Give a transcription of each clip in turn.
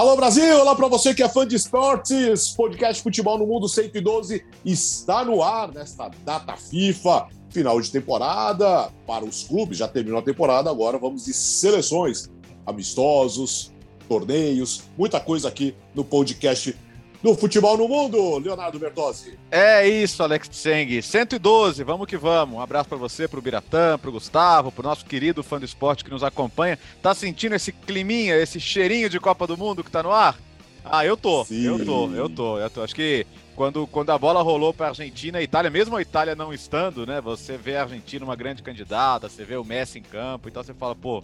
Alô Brasil, olá para você que é fã de esportes. Podcast Futebol no Mundo 112 está no ar nesta data FIFA, final de temporada para os clubes. Já terminou a temporada, agora vamos de seleções, amistosos, torneios, muita coisa aqui no podcast do Futebol no Mundo, Leonardo Bertozzi. É isso, Alex Tseng. 112, vamos que vamos. Um abraço para você, para o Biratã, para o Gustavo, para o nosso querido fã do esporte que nos acompanha. Tá sentindo esse climinha, esse cheirinho de Copa do Mundo que tá no ar? Ah, eu tô, Sim. eu tô, eu tô, eu tô. Acho que quando, quando a bola rolou para Argentina e Itália, mesmo a Itália não estando, né? Você vê a Argentina uma grande candidata, você vê o Messi em campo, então você fala, pô,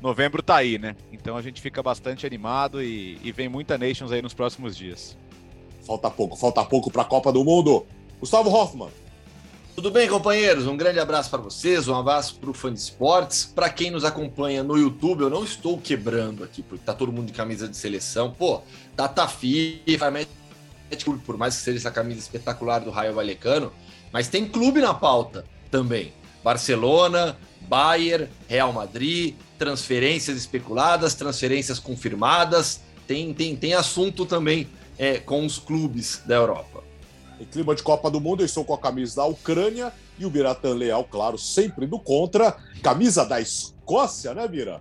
novembro tá aí, né? Então a gente fica bastante animado e, e vem muita Nations aí nos próximos dias. Falta pouco, falta pouco para a Copa do Mundo. Gustavo Hoffman. Tudo bem, companheiros? Um grande abraço para vocês, um abraço para o fã de esportes. Para quem nos acompanha no YouTube, eu não estou quebrando aqui, porque tá todo mundo de camisa de seleção. Pô, data FIFA, por mais que seja essa camisa espetacular do Raio Valecano, mas tem clube na pauta também. Barcelona, Bayern, Real Madrid, transferências especuladas, transferências confirmadas. Tem, tem, tem assunto também é, com os clubes da Europa. Em clima de Copa do Mundo, eu estou com a camisa da Ucrânia e o Biratan Leal, claro, sempre do contra. Camisa da Escócia, né, Bira?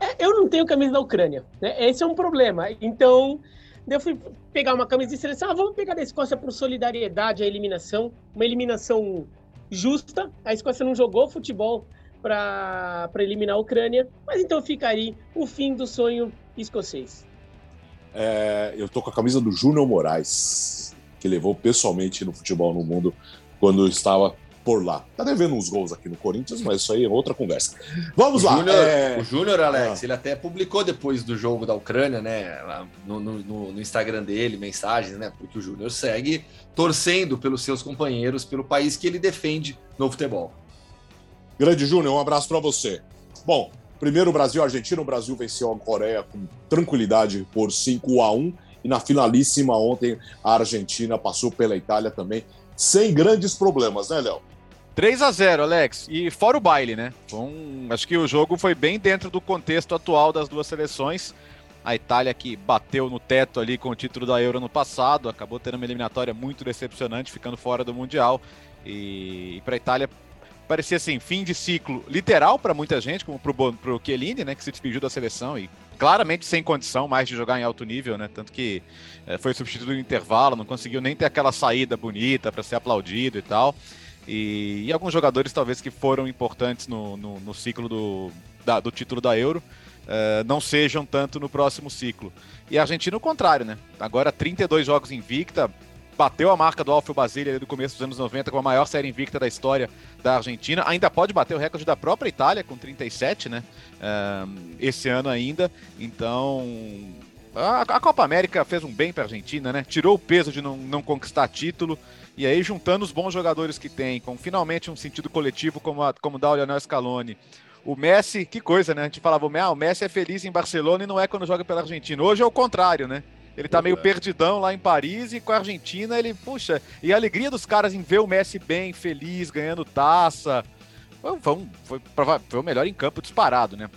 É, eu não tenho camisa da Ucrânia, né? Esse é um problema. Então, eu fui pegar uma camisa de seleção. Ah, vamos pegar da Escócia por solidariedade à eliminação. Uma eliminação justa. A Escócia não jogou futebol para eliminar a Ucrânia, mas então ficaria o fim do sonho escocês. É, eu tô com a camisa do Júnior Moraes, que levou pessoalmente no futebol no mundo quando estava por lá. Tá devendo uns gols aqui no Corinthians, mas isso aí é outra conversa. Vamos o lá. Júnior, é... O Júnior, Alex, ah. ele até publicou depois do jogo da Ucrânia, né? No, no, no Instagram dele, mensagens, né? Porque o Júnior segue torcendo pelos seus companheiros, pelo país que ele defende no futebol. Grande Júnior, um abraço para você. Bom, Primeiro Brasil-Argentina, o Brasil venceu a Coreia com tranquilidade por 5 a 1 e na finalíssima ontem a Argentina passou pela Itália também sem grandes problemas, né, Léo? 3 a 0 Alex. E fora o baile, né? Um, acho que o jogo foi bem dentro do contexto atual das duas seleções. A Itália que bateu no teto ali com o título da Euro no passado, acabou tendo uma eliminatória muito decepcionante, ficando fora do Mundial. E, e para a Itália parecia assim, fim de ciclo literal para muita gente, como pro, pro Chiellini, né, que se despediu da seleção e claramente sem condição mais de jogar em alto nível, né, tanto que é, foi substituído no intervalo, não conseguiu nem ter aquela saída bonita para ser aplaudido e tal. E, e, alguns jogadores talvez que foram importantes no, no, no ciclo do, da, do título da Euro, Uh, não sejam tanto no próximo ciclo. E a Argentina o contrário, né? Agora 32 jogos invicta, bateu a marca do Alfio Basile do começo dos anos 90 com a maior série invicta da história da Argentina. Ainda pode bater o recorde da própria Itália com 37, né? Um, esse ano ainda. Então, a, Copa América fez um bem para a Argentina, né? Tirou o peso de não, não conquistar título. E aí, juntando os bons jogadores que tem, com finalmente um sentido coletivo como, a, como dá o Lionel Scaloni, o Messi, que coisa, né? A gente falava, ah, o Messi é feliz em Barcelona e não é quando joga pela Argentina. Hoje é o contrário, né? Ele tá meio perdidão lá em Paris e com a Argentina ele, puxa, e a alegria dos caras em ver o Messi bem, feliz, ganhando taça. Foi, foi, foi, foi o melhor em campo disparado, né?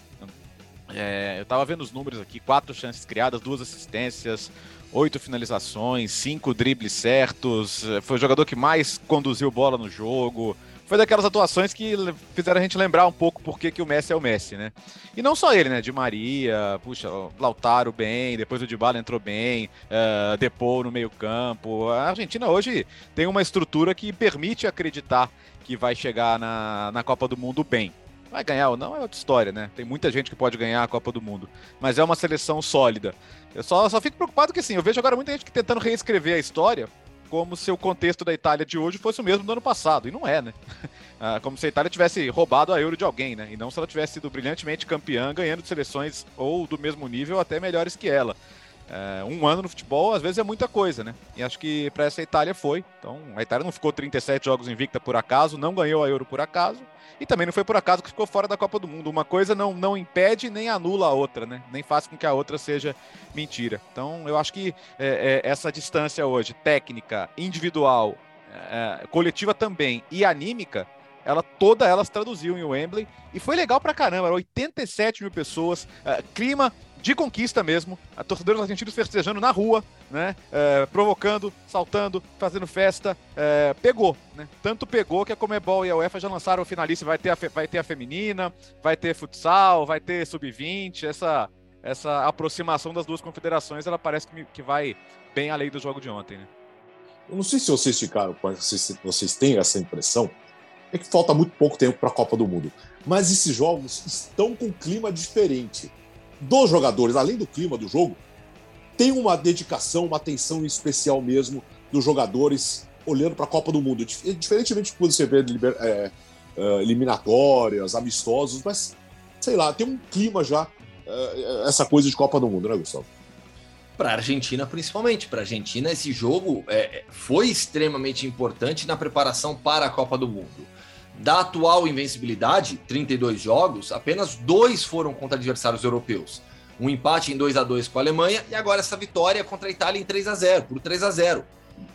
É, eu tava vendo os números aqui: quatro chances criadas, duas assistências, oito finalizações, cinco dribles certos. Foi o jogador que mais conduziu bola no jogo foi daquelas atuações que fizeram a gente lembrar um pouco por que, que o Messi é o Messi, né? E não só ele, né? De Maria, puxa, Lautaro bem, depois o Dybala entrou bem, uh, no meio campo. A Argentina hoje tem uma estrutura que permite acreditar que vai chegar na, na Copa do Mundo bem. Vai ganhar ou não é outra história, né? Tem muita gente que pode ganhar a Copa do Mundo. Mas é uma seleção sólida. Eu só, só fico preocupado que, assim, eu vejo agora muita gente tentando reescrever a história como se o contexto da Itália de hoje fosse o mesmo do ano passado. E não é, né? Ah, como se a Itália tivesse roubado a Euro de alguém, né? E não se ela tivesse sido brilhantemente campeã, ganhando seleções ou do mesmo nível, até melhores que ela. É, um ano no futebol, às vezes, é muita coisa, né? E acho que para essa Itália foi. Então, a Itália não ficou 37 jogos invicta por acaso, não ganhou a Euro por acaso. E também não foi por acaso que ficou fora da Copa do Mundo. Uma coisa não, não impede nem anula a outra, né? Nem faz com que a outra seja mentira. Então, eu acho que é, é, essa distância hoje, técnica, individual, é, coletiva também e anímica, ela toda ela se traduziu em Wembley e foi legal pra caramba. 87 mil pessoas, é, clima de conquista mesmo. A torcedores argentinos festejando na rua, né? É, provocando, saltando, fazendo festa. É, pegou, né? Tanto pegou que a Comebol e a UEFA já lançaram o finalista. Vai ter a, vai ter a feminina, vai ter futsal, vai ter sub-20. Essa, essa aproximação das duas confederações, ela parece que, que vai bem além do jogo de ontem, né? Eu não sei se vocês ficaram, vocês, vocês têm essa impressão, é que falta muito pouco tempo para a Copa do Mundo. Mas esses jogos estão com um clima diferente. Dos jogadores, além do clima do jogo, tem uma dedicação, uma atenção especial mesmo dos jogadores olhando para a Copa do Mundo. Diferentemente de quando você vê é, é, eliminatórias, amistosos, mas sei lá, tem um clima já, é, essa coisa de Copa do Mundo, né, Gustavo? Para a Argentina, principalmente. Para a Argentina, esse jogo é, foi extremamente importante na preparação para a Copa do Mundo. Da atual invencibilidade, 32 jogos, apenas dois foram contra adversários europeus. Um empate em 2 a 2 com a Alemanha e agora essa vitória contra a Itália em 3 a 0 por 3 a 0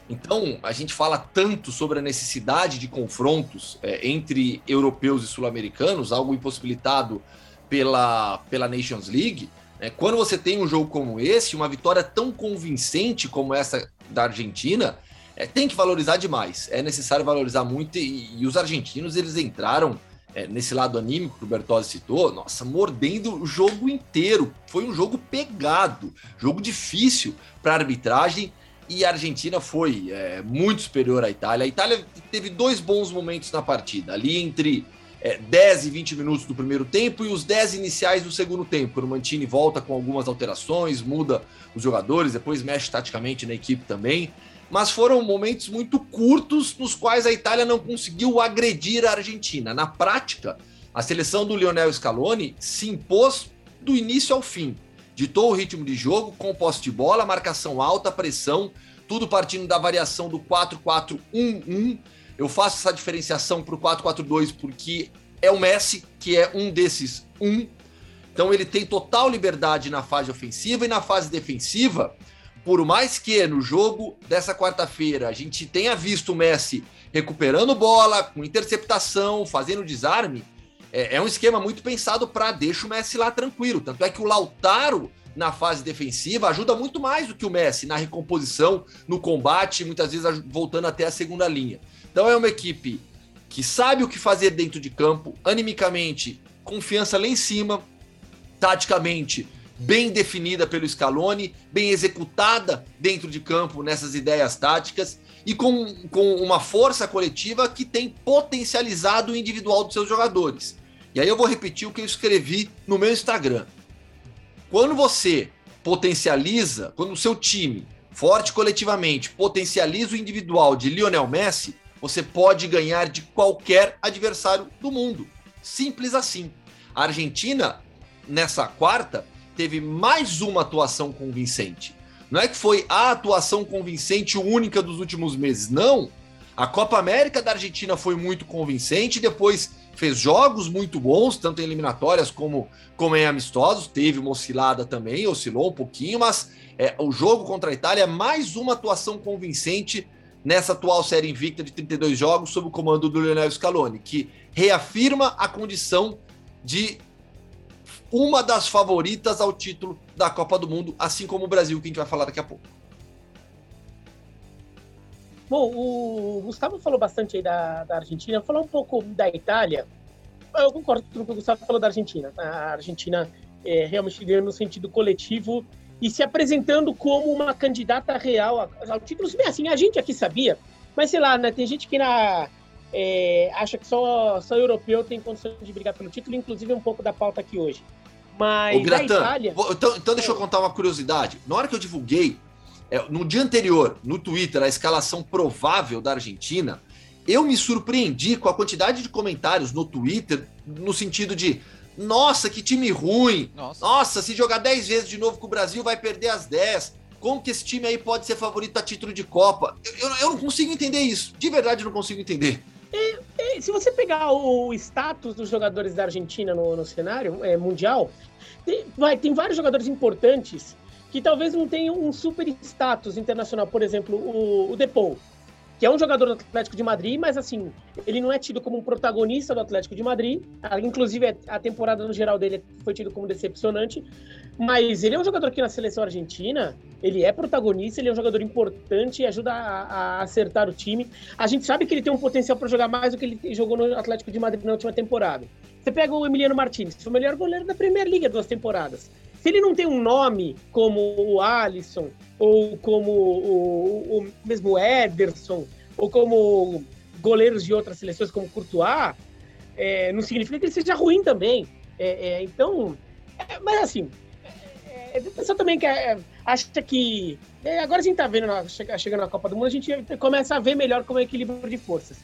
Então, a gente fala tanto sobre a necessidade de confrontos é, entre europeus e sul-americanos, algo impossibilitado pela, pela Nations League. É, quando você tem um jogo como esse, uma vitória tão convincente como essa da Argentina, é, tem que valorizar demais. É necessário valorizar muito e, e os argentinos eles entraram é, nesse lado anímico que o Bertozzi citou, nossa, mordendo o jogo inteiro. Foi um jogo pegado, jogo difícil para arbitragem e a Argentina foi é, muito superior à Itália. A Itália teve dois bons momentos na partida, ali entre é, 10 e 20 minutos do primeiro tempo e os 10 iniciais do segundo tempo. O Mantini volta com algumas alterações, muda os jogadores, depois mexe taticamente na equipe também mas foram momentos muito curtos nos quais a Itália não conseguiu agredir a Argentina. Na prática, a seleção do Lionel Scaloni se impôs do início ao fim. Ditou o ritmo de jogo com posse de bola, marcação alta, pressão, tudo partindo da variação do 4-4-1-1. Eu faço essa diferenciação para o 4-4-2 porque é o Messi que é um desses um. Então ele tem total liberdade na fase ofensiva e na fase defensiva por mais que no jogo dessa quarta-feira a gente tenha visto o Messi recuperando bola, com interceptação, fazendo desarme, é, é um esquema muito pensado para deixar o Messi lá tranquilo. Tanto é que o Lautaro, na fase defensiva, ajuda muito mais do que o Messi na recomposição, no combate, muitas vezes voltando até a segunda linha. Então é uma equipe que sabe o que fazer dentro de campo, animicamente, confiança lá em cima, taticamente bem definida pelo Scaloni, bem executada dentro de campo nessas ideias táticas e com, com uma força coletiva que tem potencializado o individual dos seus jogadores. E aí eu vou repetir o que eu escrevi no meu Instagram. Quando você potencializa, quando o seu time, forte coletivamente, potencializa o individual de Lionel Messi, você pode ganhar de qualquer adversário do mundo. Simples assim. A Argentina, nessa quarta, teve mais uma atuação convincente. Não é que foi a atuação convincente única dos últimos meses, não. A Copa América da Argentina foi muito convincente, depois fez jogos muito bons, tanto em eliminatórias como, como em amistosos. Teve uma oscilada também, oscilou um pouquinho, mas é, o jogo contra a Itália é mais uma atuação convincente nessa atual série invicta de 32 jogos sob o comando do Lionel Scaloni, que reafirma a condição de uma das favoritas ao título da Copa do Mundo, assim como o Brasil, que a gente vai falar daqui a pouco. Bom, o Gustavo falou bastante aí da, da Argentina, falou um pouco da Itália. Eu concordo com o que o Gustavo falou da Argentina. A Argentina é, realmente ganhando no sentido coletivo e se apresentando como uma candidata real ao título. Bem, assim, a gente aqui sabia, mas sei lá, né, tem gente que na, é, acha que só, só europeu tem condições de brigar pelo título, inclusive um pouco da pauta aqui hoje. Mas Ô, Gratan, Itália... então, então deixa eu contar uma curiosidade. Na hora que eu divulguei, é, no dia anterior, no Twitter, a escalação provável da Argentina, eu me surpreendi com a quantidade de comentários no Twitter, no sentido de nossa, que time ruim. Nossa. Nossa, se jogar 10 vezes de novo com o Brasil, vai perder as 10. Como que esse time aí pode ser favorito a título de Copa? Eu, eu, eu não consigo entender isso. De verdade, eu não consigo entender. É, é, se você pegar o status dos jogadores da Argentina no, no cenário é, mundial, tem, vai, tem vários jogadores importantes que talvez não tenham um super status internacional. Por exemplo, o, o Depou. Que é um jogador do Atlético de Madrid, mas assim, ele não é tido como um protagonista do Atlético de Madrid. Inclusive, a temporada no geral dele foi tido como decepcionante. Mas ele é um jogador aqui na seleção argentina, ele é protagonista, ele é um jogador importante e ajuda a, a acertar o time. A gente sabe que ele tem um potencial para jogar mais do que ele jogou no Atlético de Madrid na última temporada. Você pega o Emiliano Martinez, que foi o melhor goleiro da League há duas temporadas. Se ele não tem um nome como o Alisson, ou como o, o mesmo Ederson, ou como goleiros de outras seleções como Courtois, é, não significa que ele seja ruim também. É, é, então, é, mas assim, é, a pessoa também que acha que. agora a gente tá vendo, chegando na Copa do Mundo, a gente começa a ver melhor como é o equilíbrio de forças.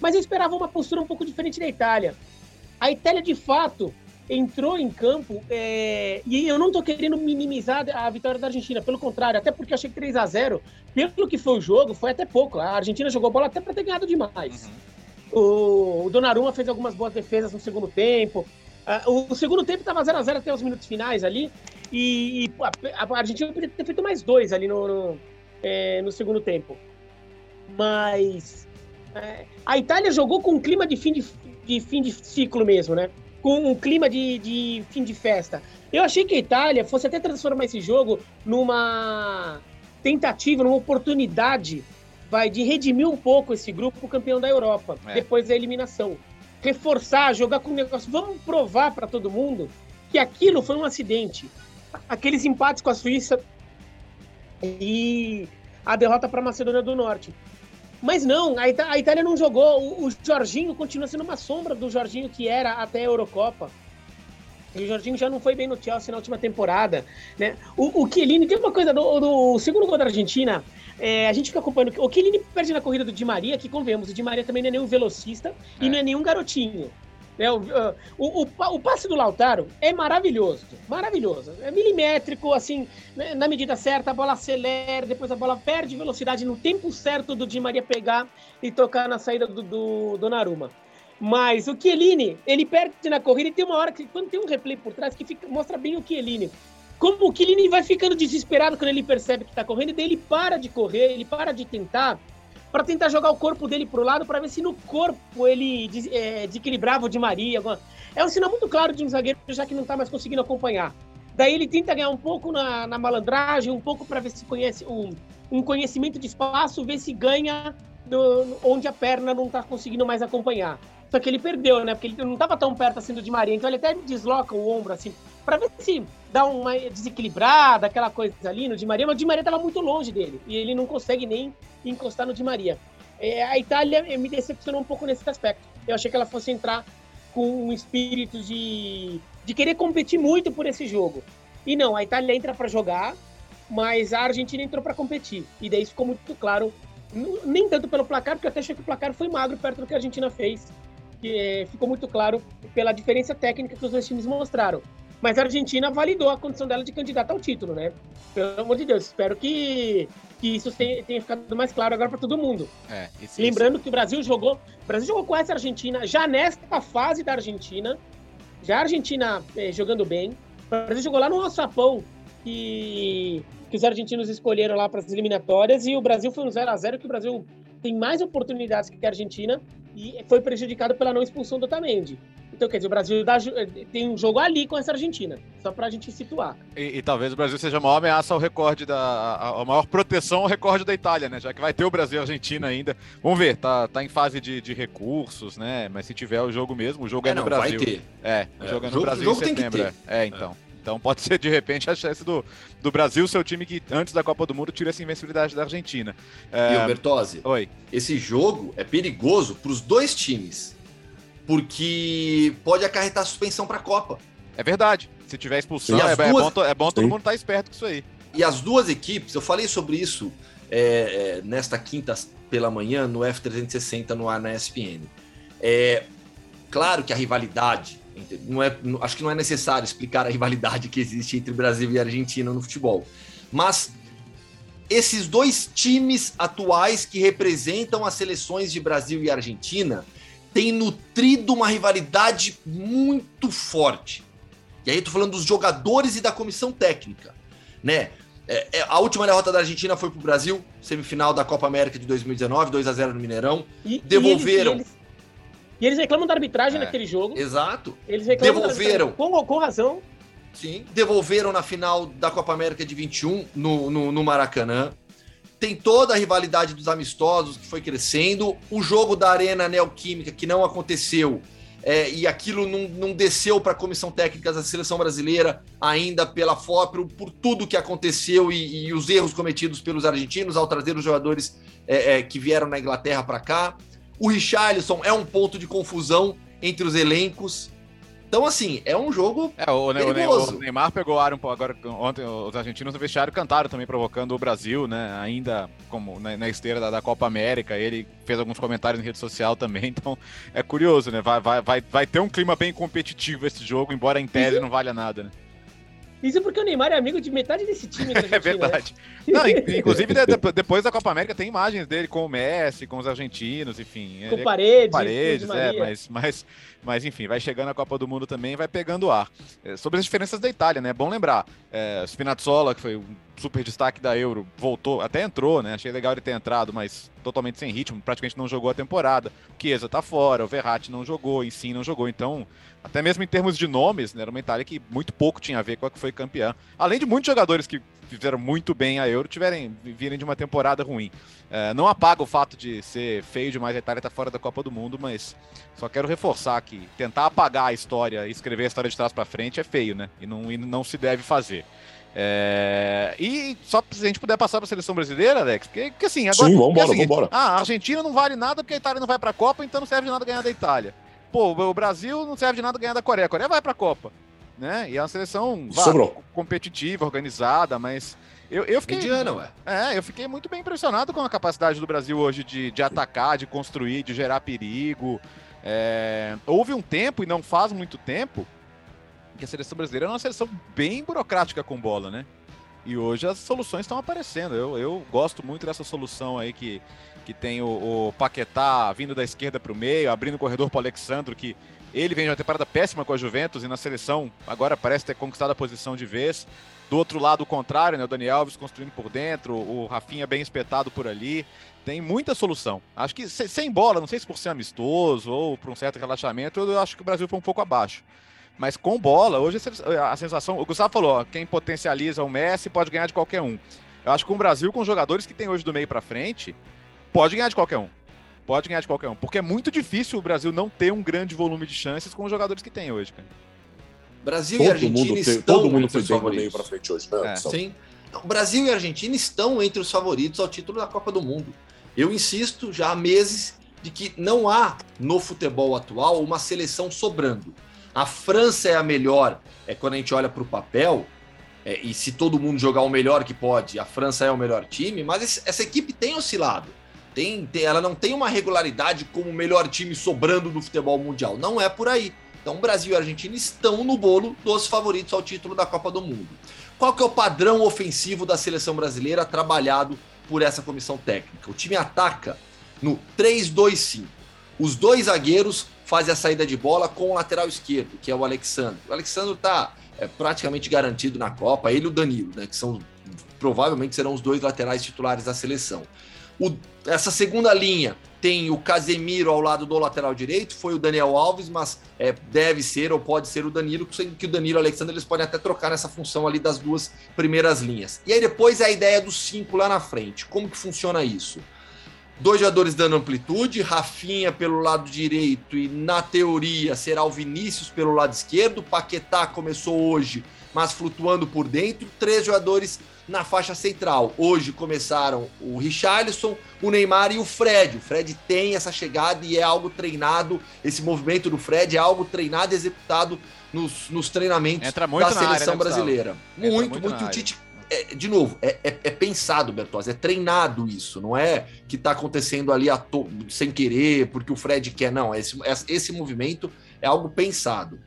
Mas eu esperava uma postura um pouco diferente da Itália. A Itália, de fato, entrou em campo, é, e eu não estou querendo minimizar a vitória da Argentina, pelo contrário, até porque eu achei que 3 a 0 pelo que foi o jogo, foi até pouco. A Argentina jogou bola até para ter ganhado demais. Uhum. O, Donnarumma fez algumas boas defesas no segundo tempo. Uh, o, segundo tempo estava 0 a 0 até os minutos finais ali, e, a, Argentina poderia ter feito mais dois ali no, no, é, no segundo tempo. Mas é, a Itália jogou com um clima de fim de, de fim de ciclo mesmo, né? Com um clima de, de fim de festa. Eu achei que a Itália fosse até transformar esse jogo numa tentativa, numa oportunidade vai de redimir um pouco esse grupo campeão da Europa, é. depois da eliminação. Reforçar, jogar com o negócio. Vamos provar para todo mundo que aquilo foi um acidente. Aqueles empates com a Suíça e a derrota para a Macedônia do Norte. Mas não, a, Ita a Itália não jogou. O, o, Jorginho continua sendo uma sombra do Jorginho que era até a Eurocopa. E o Jorginho já não foi bem no Chelsea na última temporada. Né? O, o Chiellini, tem uma coisa do, do segundo gol da Argentina. É, a gente fica acompanhando. O Chiellini perde na corrida do Di Maria, que convenhamos, o Di Maria também não é nenhum velocista é. e não é nenhum garotinho. Né? O, o, o, o, passe do Lautaro é maravilhoso, maravilhoso. É milimétrico, assim, né, na medida certa, a bola acelera, depois a bola perde velocidade no tempo certo do Di Maria pegar e tocar na saída do, do Donnarumma. Mas o Chiellini, ele perde na corrida e tem uma hora que, quando tem um replay por trás, que fica, mostra bem o Chiellini. Como o Chiellini vai ficando desesperado quando ele percebe que está correndo, daí ele para de correr, ele para de tentar, para tentar jogar o corpo dele para o lado para ver se no corpo ele é, desequilibrava o de Maria. Alguma... É um sinal muito claro de um zagueiro já que não está mais conseguindo acompanhar. Daí ele tenta ganhar um pouco na, na malandragem, um pouco para ver se conhece um, um conhecimento de espaço, ver se ganha do, onde a perna não está conseguindo mais acompanhar. Só que ele perdeu, né? Porque ele não estava tão perto assim do Maria, então ele até desloca o ombro assim, para ver se dá uma desequilibrada, aquela coisa ali no Di Maria, mas o Di Maria estava muito longe dele e ele não consegue nem encostar no Di Maria. É, a Itália me decepcionou um pouco nesse aspecto. Eu achei que ela fosse entrar com um espírito de, de querer competir muito por esse jogo. E não, a Itália entra para jogar, mas a Argentina entrou para competir. E daí ficou muito claro, nem tanto pelo placar, porque eu até achei que o placar foi magro perto do que a Argentina fez. Que, é, ficou muito claro pela diferença técnica que os dois times mostraram. Mas a Argentina validou a condição dela de candidata ao título, né? Pelo amor de Deus, espero que, que isso tenha, tenha ficado mais claro agora para todo mundo. É, esse, Lembrando esse... que o Brasil jogou, o Brasil jogou com essa Argentina já nesta fase da Argentina, já a Argentina é, jogando bem. O Brasil jogou lá no Alçapão, que, que os argentinos escolheram lá para as eliminatórias, e o Brasil foi um 0 a 0 que o Brasil tem mais oportunidades que a Argentina e foi prejudicado pela não expulsão do Otamendi. Então, quer dizer, o Brasil dá, tem um jogo ali com essa Argentina, só para a gente situar. E, e, talvez o Brasil seja a maior ameaça ao recorde, da, a, a, maior proteção ao recorde da Itália, né? Já que vai ter o Brasil e a Argentina ainda. Vamos ver, tá, tá em fase de, de recursos, né? Mas se tiver o jogo mesmo, o jogo é, é no não, Brasil. Vai ter. É, o é, jogo é no jogo, Brasil jogo em setembro. É. é, então. Então pode ser de repente a chance do, do Brasil ser o time que antes da Copa do Mundo tira essa invencibilidade da Argentina. É... E o Bertozzi, Oi. esse jogo é perigoso para os dois times porque pode acarretar suspensão para a Copa. É verdade. Se tiver expulsão, é, duas... é, bom, é bom todo mundo estar tá esperto com isso aí. E as duas equipes, eu falei sobre isso é, é, nesta quinta pela manhã no F360 no ar na ESPN. É claro que a rivalidade, não é, acho que não é necessário explicar a rivalidade que existe entre Brasil e Argentina no futebol, mas esses dois times atuais que representam as seleções de Brasil e Argentina tem nutrido uma rivalidade muito forte. E aí eu tô falando dos jogadores e da comissão técnica, né? É, é, a última derrota da Argentina foi para o Brasil, semifinal da Copa América de 2019, 2 a 0 no Mineirão. E, Devolveram. E eles, e eles, e eles reclamam da arbitragem É, naquele jogo. Exato. Eles reclamam da devolveram. arbitragem Com, com razão. Sim. Devolveram na final da Copa América de 21 no, no, no Maracanã. Tem toda a rivalidade dos amistosos que foi crescendo. O jogo da Arena Neoquímica, que não aconteceu, é, e aquilo não, não desceu para a comissão técnica da seleção brasileira ainda pela FOP, por, tudo que aconteceu e, e, os erros cometidos pelos argentinos ao trazer os jogadores é, é, que vieram na Inglaterra para cá. O Richarlison é um ponto de confusão entre os elencos. Então, assim, é um jogo. É, o, perigoso. o Neymar pegou ar um pouco. Agora, ontem, os argentinos no vestiário cantaram também, provocando o Brasil, né? Ainda como na, na esteira da, da Copa América. Ele fez alguns comentários em rede social também. Então, é curioso, né? Vai, vai, vai, vai ter um clima bem competitivo esse jogo, embora em tese não valha nada, né? Isso porque o Neymar é amigo de metade desse time. É né? verdade. Não, in- inclusive, de- depois da Copa América, tem imagens dele com o Messi, com os argentinos, enfim. Com Ele- paredes, paredes, com Di é, Maria. mas, mas, mas enfim, vai chegando a Copa do Mundo também, vai pegando ar. É, sobre as diferenças da Itália, né? É bom lembrar, é, Spinazzola, que foi um super destaque da Euro, voltou, até entrou, né? Achei legal ele ter entrado, mas totalmente sem ritmo, praticamente não jogou a temporada. O Chiesa tá fora, o Verratti não jogou, em si não jogou, então, até mesmo em termos de nomes, né, era uma Itália que muito pouco tinha a ver com a que foi campeã. Além de muitos jogadores que fizeram muito bem a Euro tiverem virem de uma temporada ruim. É, não apaga o fato de ser feio demais a Itália estar fora da Copa do Mundo, mas só quero reforçar que tentar apagar a história e escrever a história de trás para frente é feio, né? E não, e não se deve fazer. É, E só se a gente puder passar para a seleção brasileira, Alex, porque, porque assim, agora. Sim, porque vambora, seguinte, vambora. Ah, a Argentina não vale nada porque a Itália não vai para a Copa, então não serve de nada ganhar da Itália. Pô, o Brasil não serve de nada ganhar da Coreia. A Coreia vai para a Copa, né? E é uma seleção vá, competitiva, organizada, mas eu, eu fiquei. Mediana, ué. É, eu fiquei muito bem impressionado com a capacidade do Brasil hoje de, de atacar, de construir, de gerar perigo. É, houve um tempo, e não faz muito tempo, que a seleção brasileira era uma seleção bem burocrática com bola, né? E hoje as soluções estão aparecendo. Eu, eu gosto muito dessa solução aí que, que tem o, o Paquetá vindo da esquerda para o meio, abrindo o corredor para o Alexandro, que ele vem de uma temporada péssima com a Juventus e na seleção agora parece ter conquistado a posição de vez. Do outro lado, o contrário, né? O Dani Alves construindo por dentro, o Rafinha bem espetado por ali. Tem muita solução. Acho que se- sem bola, não sei se por ser amistoso ou por um certo relaxamento, eu acho que o Brasil foi um pouco abaixo. Mas com bola, hoje a sensação. O Gustavo falou: ó, quem potencializa o Messi pode ganhar de qualquer um. Eu acho que com o Brasil, com os jogadores que tem hoje do meio pra frente, pode ganhar de qualquer um. Pode ganhar de qualquer um. Porque é muito difícil o Brasil não ter um grande volume de chances com os jogadores que tem hoje, cara. Brasil e Todo Argentina mundo, tem, estão todo mundo entre foi os bem do meio favoritos. pra frente hoje, né? É. Sim. O Brasil e a Argentina estão entre os favoritos ao título da Copa do Mundo. Eu insisto já há meses de que não há no futebol atual uma seleção sobrando. A França é a melhor, é quando a gente olha para o papel, é, e se todo mundo jogar o melhor que pode, a França é o melhor time, mas esse- essa equipe tem oscilado. Tem, tem- ela não tem uma regularidade como o melhor time sobrando do futebol mundial. Não é por aí. Então, Brasil e Argentina estão no bolo dos favoritos ao título da Copa do Mundo. Qual que é o padrão ofensivo da seleção brasileira trabalhado por essa comissão técnica? O time ataca no 3-2-5. Os dois zagueiros fazem a saída de bola com o lateral esquerdo, que é o Alexandre. O Alexandre está praticamente garantido na Copa, ele e o Danilo, né, que são provavelmente serão os dois laterais titulares da seleção. O- essa segunda linha tem o Casemiro ao lado do lateral direito, foi o Daniel Alves, mas é, deve ser ou pode ser o Danilo, que o Danilo e o Alexandre eles podem até trocar nessa função ali das duas primeiras linhas. E aí depois é a ideia dos cinco lá na frente. Como que funciona isso? Dois jogadores dando amplitude, Rafinha pelo lado direito e, na teoria, será o Vinícius pelo lado esquerdo. Paquetá começou hoje, mas flutuando por dentro. Três jogadores na faixa central. Hoje começaram o Richarlison, o Neymar e o Fred. O Fred tem essa chegada e é algo treinado. Esse movimento do Fred é algo treinado e executado nos, nos treinamentos da na área, seleção né, brasileira. Muito, muito muito. o. Tite é, de novo, é, é- é pensado, Bertozzi, é treinado isso, não é que tá acontecendo ali to- sem querer, porque o Fred quer, não. Esse, esse movimento é algo pensado.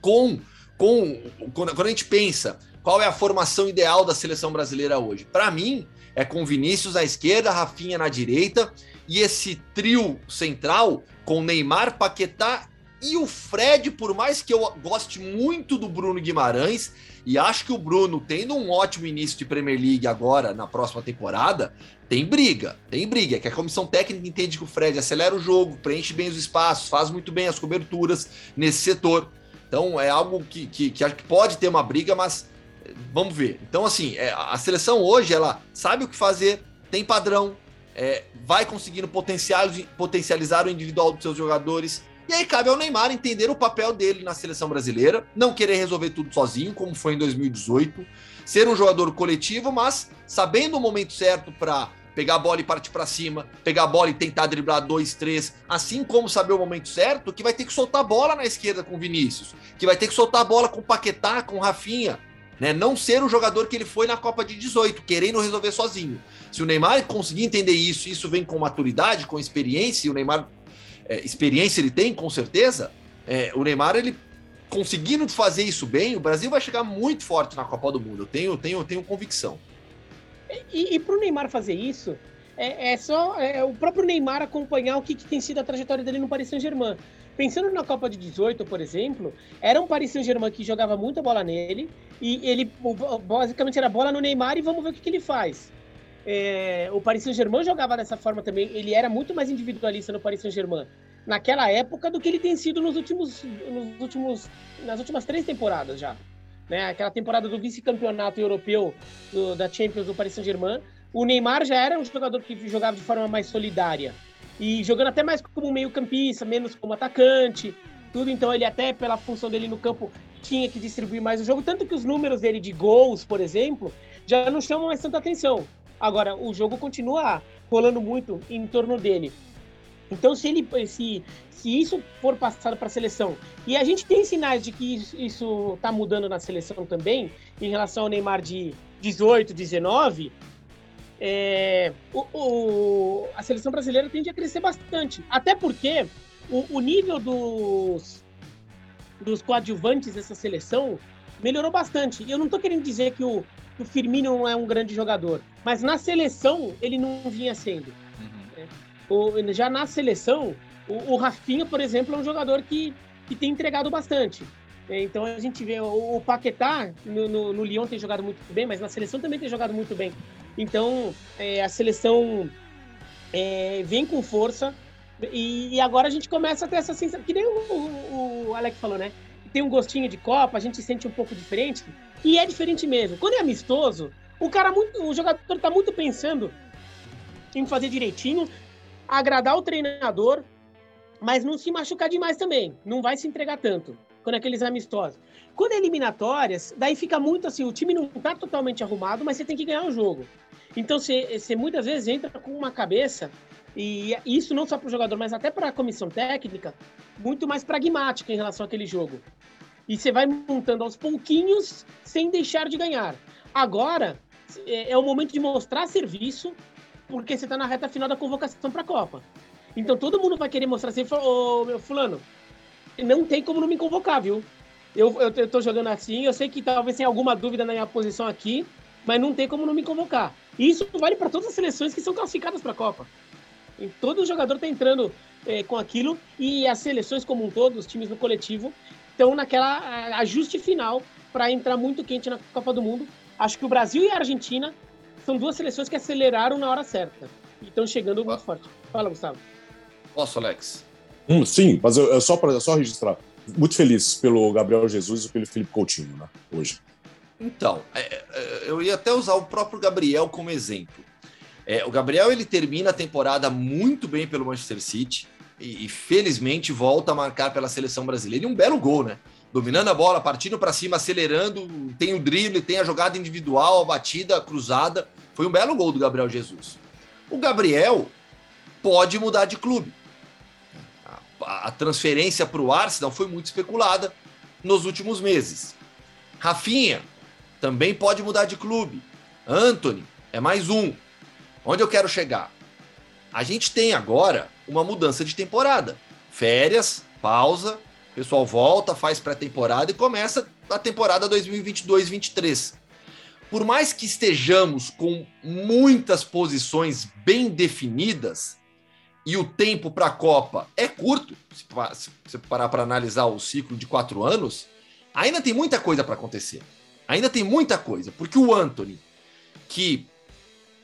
Com, com quando, quando a gente pensa qual é a formação ideal da seleção brasileira hoje, para mim é com Vinícius à esquerda, Rafinha na direita e esse trio central com Neymar, Paquetá E o Fred, por mais que eu goste muito do Bruno Guimarães, e acho que o Bruno, tendo um ótimo início de Premier League agora, na próxima temporada, tem briga, tem briga. Que a comissão técnica entende que o Fred acelera o jogo, preenche bem os espaços, faz muito bem as coberturas nesse setor. Então é algo que, que, que acho que pode ter uma briga, mas eh, vamos ver. Então, assim, é, a seleção hoje, ela sabe o que fazer, tem padrão, é, vai conseguindo potencializar o individual dos seus jogadores. E aí cabe ao Neymar entender o papel dele na seleção brasileira, não querer resolver tudo sozinho, como foi em 2018, ser um jogador coletivo, mas sabendo o momento certo para pegar a bola e partir para cima, pegar a bola e tentar driblar dois, três, assim como saber o momento certo, que vai ter que soltar a bola na esquerda com o Vinícius, que vai ter que soltar a bola com o Paquetá, com o Rafinha, né? Não ser o jogador que ele foi na Copa de 18, querendo resolver sozinho. Se o Neymar conseguir entender isso, isso vem com maturidade, com experiência, e o Neymar é, experiência ele tem, com certeza, é, o Neymar ele conseguindo fazer isso bem, o Brasil vai chegar muito forte na Copa do Mundo. Eu tenho, tenho, tenho convicção. E, e para o Neymar fazer isso, é, é só é, o próprio Neymar acompanhar o que, que, tem sido a trajetória dele no Paris Saint-Germain. Pensando na Copa de 18, por exemplo, era um Paris Saint-Germain que jogava muita bola nele, e ele basicamente era bola no Neymar e vamos ver o que, que ele faz. É, o Paris Saint-Germain jogava dessa forma também, ele era muito mais individualista no Paris Saint-Germain naquela época do que ele tem sido nos últimos, nos últimos, nas últimas três temporadas já né? Aquela temporada do vice-campeonato europeu do, da Champions do Paris Saint-Germain, o Neymar já era um jogador que jogava de forma mais solidária e jogando até mais como meio-campista, menos como atacante, tudo. Então ele até pela função dele no campo tinha que distribuir mais o jogo, tanto que os números dele de gols, por exemplo, já não chamam mais tanta atenção. Agora o jogo continua rolando muito em torno dele. Então, se ele se, se isso for passado para a seleção, e a gente tem sinais de que isso está mudando na seleção também, em relação ao Neymar de 18, 19, é, o, o, a seleção brasileira tende a crescer bastante. Até porque o, o nível dos, dos coadjuvantes dessa seleção melhorou bastante. E eu não estou querendo dizer que o, o Firmino não é um grande jogador, mas na seleção ele não vinha sendo. O, já na seleção, o, o Rafinha, por exemplo, é um jogador que, que tem entregado bastante. É, então a gente vê o, Paquetá no, no, no, Lyon tem jogado muito bem, mas na seleção também tem jogado muito bem. Então é, a seleção é, vem com força e, e, agora a gente começa a ter essa sensação, que nem o, o, o Alex falou, né? Tem um gostinho de Copa, a gente sente um pouco diferente e é diferente mesmo. Quando é amistoso, o cara muito, o jogador está muito pensando em fazer direitinho, agradar o treinador, mas não se machucar demais também. Não vai se entregar tanto quando é aqueles amistosos. Quando é eliminatórias, daí fica muito assim, o time não está totalmente arrumado, mas você tem que ganhar o jogo. Então você, você muitas vezes entra com uma cabeça, e isso não só para o jogador, mas até para a comissão técnica, muito mais pragmática em relação àquele jogo. E você vai montando aos pouquinhos sem deixar de ganhar. Agora é, é o momento de mostrar serviço, porque você está na reta final da convocação para a Copa. Então todo mundo vai querer mostrar assim, ô meu fulano, não tem como não me convocar, viu? Eu, eu, eu tô jogando assim, eu sei que talvez tenha alguma dúvida na minha posição aqui, mas não tem como não me convocar. E isso vale para todas as seleções que são classificadas para a Copa. E todo jogador está entrando é, com aquilo e as seleções como um todo, os times no coletivo, estão naquela ajuste final para entrar muito quente na Copa do Mundo. Acho que o Brasil e a Argentina são duas seleções que aceleraram na hora certa. E estão chegando muito forte. Fala, Gustavo. Posso, Alex? Hum, sim, mas eu, eu só para só registrar. Muito feliz pelo Gabriel Jesus e pelo Felipe Coutinho, né? Hoje. Então, é, é, eu ia até usar o próprio Gabriel como exemplo. É, o Gabriel ele termina a temporada muito bem pelo Manchester City e, e felizmente volta a marcar pela seleção brasileira. E um belo gol, né? dominando a bola, partindo para cima, acelerando, tem o drible, tem a jogada individual, a batida, a cruzada. Foi um belo gol do Gabriel Jesus. O Gabriel pode mudar de clube. A, a transferência para o Arsenal foi muito especulada nos últimos meses. Rafinha também pode mudar de clube. Anthony é mais um. Onde eu quero chegar? A gente tem agora uma mudança de temporada. Férias, pausa, pessoal volta, faz pré-temporada e começa a temporada 2022-23. Por mais que estejamos com muitas posições bem definidas, e o tempo para a Copa é curto, se você parar para analisar o ciclo de quatro anos, ainda tem muita coisa para acontecer. Ainda tem muita coisa, porque o Anthony, que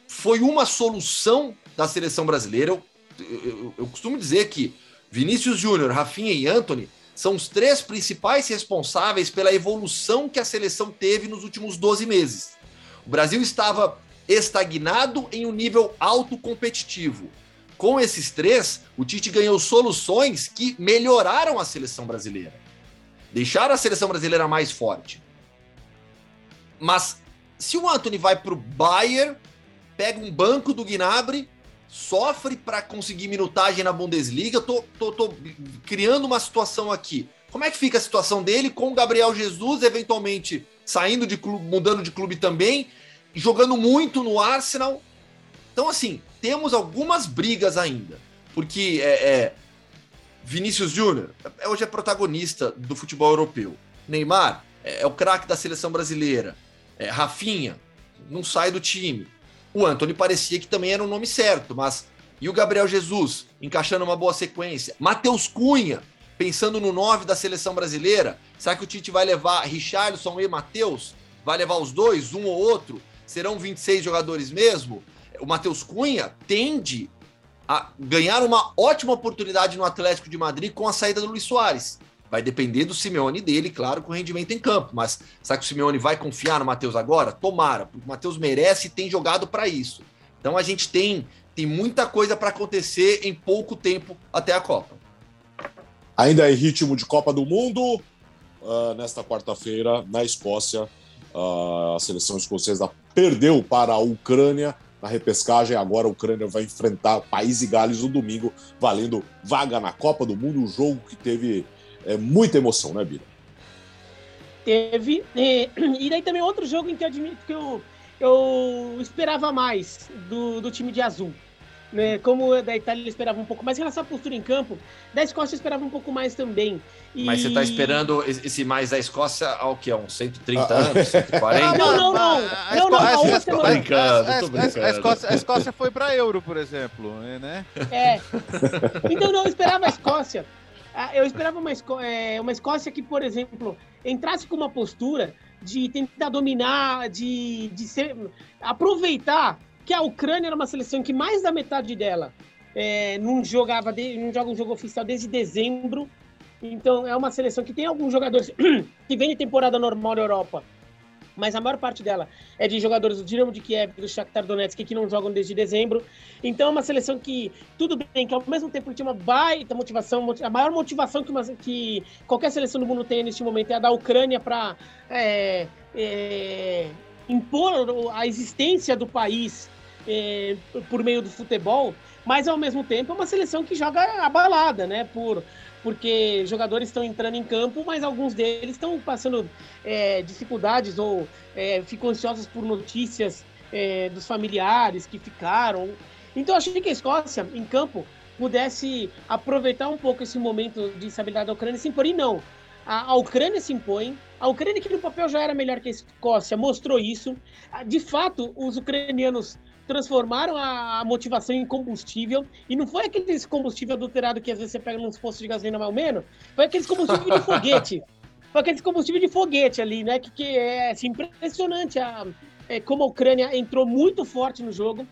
foi uma solução da seleção brasileira, eu, eu, eu costumo dizer que Vinícius Júnior, Rafinha e Anthony são os três principais responsáveis pela evolução que a seleção teve nos últimos 12 meses. O Brasil estava estagnado em um nível alto competitivo com esses três, o Tite ganhou soluções que melhoraram a seleção brasileira. Deixaram a seleção brasileira mais forte. Mas se o Anthony vai para o Bayern, pega um banco do Gnabry, sofre para conseguir minutagem na Bundesliga, eu tô, tô, tô criando uma situação aqui. Como é que fica a situação dele com o Gabriel Jesus, eventualmente saindo de clube, mudando de clube também, jogando muito no Arsenal? Então, assim, temos algumas brigas ainda. Porque é, é Vinícius Júnior é, hoje é protagonista do futebol europeu. Neymar é, é o craque da seleção brasileira. É, Rafinha não sai do time. O Anthony parecia que também era um nome certo, mas e o Gabriel Jesus encaixando uma boa sequência? Matheus Cunha, pensando no 9 da seleção brasileira, será que o Tite vai levar Richarlison e Matheus? Vai levar os dois, um ou outro? Serão 26 jogadores mesmo? o Matheus Cunha tende a ganhar uma ótima oportunidade no Atlético de Madrid com a saída do Luiz Soares. Vai depender do Simeone dele, claro, com o rendimento em campo. Mas será que o Simeone vai confiar no Matheus agora? Tomara, porque o Matheus merece e tem jogado para isso. Então a gente tem, tem muita coisa para acontecer em pouco tempo até a Copa. Ainda em ritmo de Copa do Mundo, uh, nesta quarta-feira, na Escócia, uh, a seleção escocesa perdeu para a Ucrânia na repescagem. Agora a Ucrânia vai enfrentar País e Gales no domingo, valendo vaga na Copa do Mundo. Um jogo que teve é, muita emoção, né, Bira? Teve. E, e daí também outro jogo em que eu admito que eu, eu esperava mais do, do time de azul. Né? Como da Itália esperava um pouco mais, em relação à postura em campo, da Escócia esperava um pouco mais também. E... Mas você está esperando esse mais da Escócia ao que? Uns 130 ah. anos? 140? Não, não, não. não, não, a, outra semana... brincando, tô brincando. A Escócia, a Escócia foi para Euro, por exemplo, né? É. Então não, eu esperava a Escócia. Ah, eu esperava uma, Escó é, uma Escócia que, por exemplo, entrasse com uma postura de tentar dominar, de, de ser, aproveitar que a Ucrânia era uma seleção que mais da metade dela é, não jogava, de, não joga um jogo oficial desde dezembro. Então é uma seleção que tem alguns jogadores que vem de temporada normal na Europa, mas a maior parte dela é de jogadores do Dinamo de Kiev, do Shakhtar Donetsk, que não jogam desde dezembro. Então é uma seleção que, tudo bem, que ao mesmo tempo tinha uma baita motivação, a maior motivação que, uma, que qualquer seleção do mundo tem neste momento é a da Ucrânia para é, é, impor a existência do país é, por meio do futebol, mas ao mesmo tempo é uma seleção que joga abalada, né? Por, porque jogadores estão entrando em campo, mas alguns deles estão passando é, dificuldades ou é, ficam ansiosos por notícias é, dos familiares que ficaram. Então, achei que a Escócia, em campo, pudesse aproveitar um pouco esse momento de instabilidade da Ucrânia e se impor. E não, a Ucrânia se impõe, a Ucrânia, que no papel já era melhor que a Escócia, mostrou isso. De fato, os ucranianos transformaram a, motivação em combustível. E não foi aquele combustível adulterado que às vezes você pega nos postos de gasolina mais ou menos. Foi aquele combustível de foguete. Foi aquele combustível de foguete ali, né? Que, que é assim, impressionante a, é, como a Ucrânia entrou muito forte no jogo.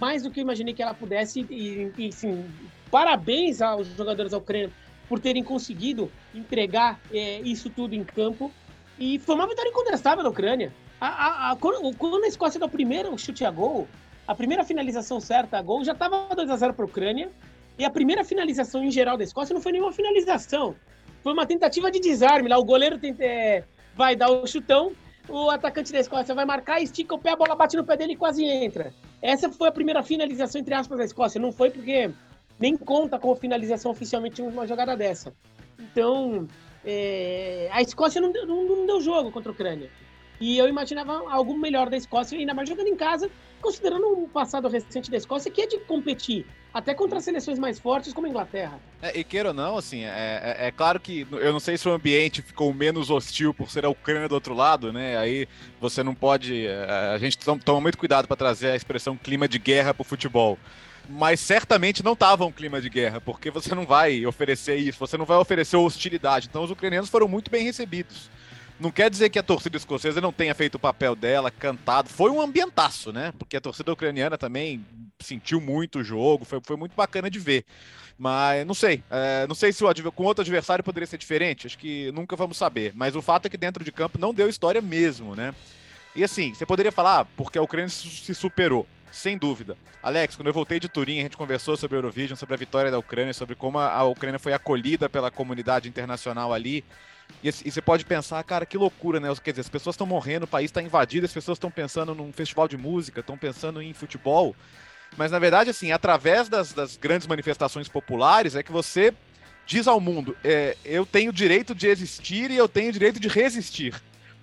Mais do que eu imaginei que ela pudesse. E, e sim, parabéns aos jogadores da Ucrânia por terem conseguido entregar é, isso tudo em campo. E foi uma vitória incontestável da Ucrânia. A, a, a, quando a Escócia deu o primeiro chute a gol, a primeira finalização certa a gol já estava 2 a 0 para a Ucrânia. E a primeira finalização em geral da Escócia não foi nenhuma finalização. Foi uma tentativa de desarme. Lá o goleiro tenta, é, vai dar o chutão, o atacante da Escócia vai marcar, estica o pé, a bola bate no pé dele e quase entra. Essa foi a primeira finalização, entre aspas, da Escócia. Não foi porque nem conta como finalização oficialmente uma jogada dessa. Então, é, a Escócia não, não, não deu jogo contra a Ucrânia. E eu imaginava algo melhor da Escócia, ainda mais jogando em casa, considerando um passado recente da Escócia que é de competir até contra seleções mais fortes como a Inglaterra. É, e queira ou não, assim, é, é, é, claro que eu não sei se o ambiente ficou menos hostil por ser a Ucrânia do outro lado, né? Aí você não pode. É, a gente toma muito cuidado para trazer a expressão clima de guerra para o futebol. mas certamente não estava um clima de guerra, porque você não vai oferecer isso, você não vai oferecer hostilidade. Então os ucranianos foram muito bem recebidos. Não quer dizer que a torcida escocesa não tenha feito o papel dela, cantado. Foi um ambientaço, né? Porque a torcida ucraniana também sentiu muito o jogo, foi, foi muito bacana de ver. Mas não sei, é, não sei se o, com outro adversário poderia ser diferente, acho que nunca vamos saber. Mas o fato é que dentro de campo não deu história mesmo, né? E assim, você poderia falar, ah, porque a Ucrânia se superou. Sem dúvida. Alex, quando eu voltei de Turim, a gente conversou sobre a Eurovision, sobre a vitória da Ucrânia, sobre como a Ucrânia foi acolhida pela comunidade internacional ali. E, e você pode pensar, cara, que loucura, né? Quer dizer, as pessoas estão morrendo, o país está invadido, as pessoas estão pensando num festival de música, estão pensando em futebol. Mas na verdade, assim, através das, das grandes manifestações populares, é que você diz ao mundo: é, eu tenho direito de existir e eu tenho direito de resistir.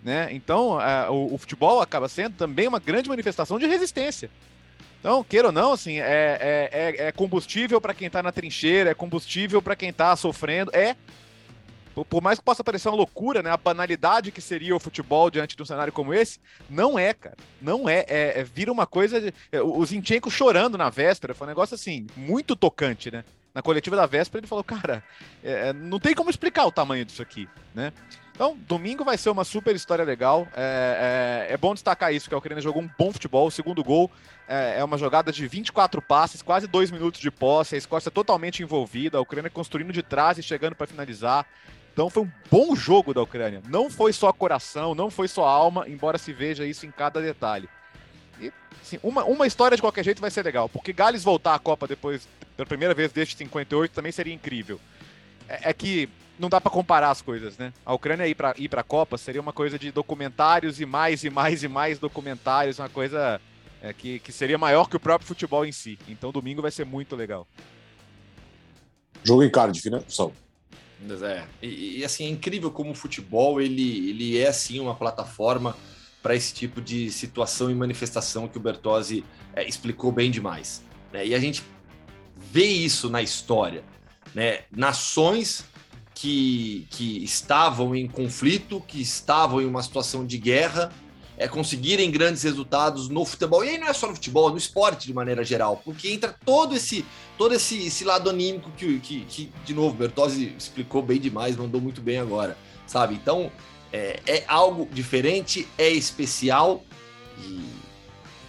Né? Então, a, o, o, futebol acaba sendo também uma grande manifestação de resistência. Então, queira ou não, assim, é, é, é, é combustível para quem está na trincheira, é combustível para quem está sofrendo, é por mais que possa parecer uma loucura, né? A banalidade que seria o futebol diante de um cenário como esse, não é, cara. Não é. É, é vira uma coisa. De, é, o Zinchenko chorando na véspera, foi um negócio assim, muito tocante, né? Na coletiva da véspera, ele falou, cara, é, é, não tem como explicar o tamanho disso aqui, né? Então, domingo vai ser uma super história legal. É, é, é, bom destacar isso, que a Ucrânia jogou um bom futebol. O segundo gol é, é uma jogada de 24 passes, quase dois minutos de posse. A Escócia totalmente envolvida, a Ucrânia construindo de trás e chegando para finalizar. Então foi um bom jogo da Ucrânia. Não foi só coração, não foi só alma, embora se veja isso em cada detalhe. E, assim, uma, uma história de qualquer jeito vai ser legal, porque Gales voltar à Copa depois, pela primeira vez desde 58, também seria incrível. É, é que não dá para comparar as coisas, né? A Ucrânia ir para ir para a Copa seria uma coisa de documentários e mais e mais e mais documentários, uma coisa é, que, que seria maior que o próprio futebol em si. Então domingo vai ser muito legal. Jogo em Cardiff, né, pessoal? É. E, e, assim, é incrível como o futebol ele, ele é assim uma plataforma para esse tipo de situação e manifestação que o Bertozzi é, explicou bem demais. Né? E a gente vê isso na história. Né? Nações que, que estavam em conflito, que estavam em uma situação de guerra, é, conseguirem grandes resultados no futebol. E aí não é só no futebol, é no esporte de maneira geral, porque entra todo esse todo esse, esse lado anímico que, que, que, de novo, Bertozzi explicou bem demais, mandou muito bem agora, sabe? Então, é, é algo diferente, é especial e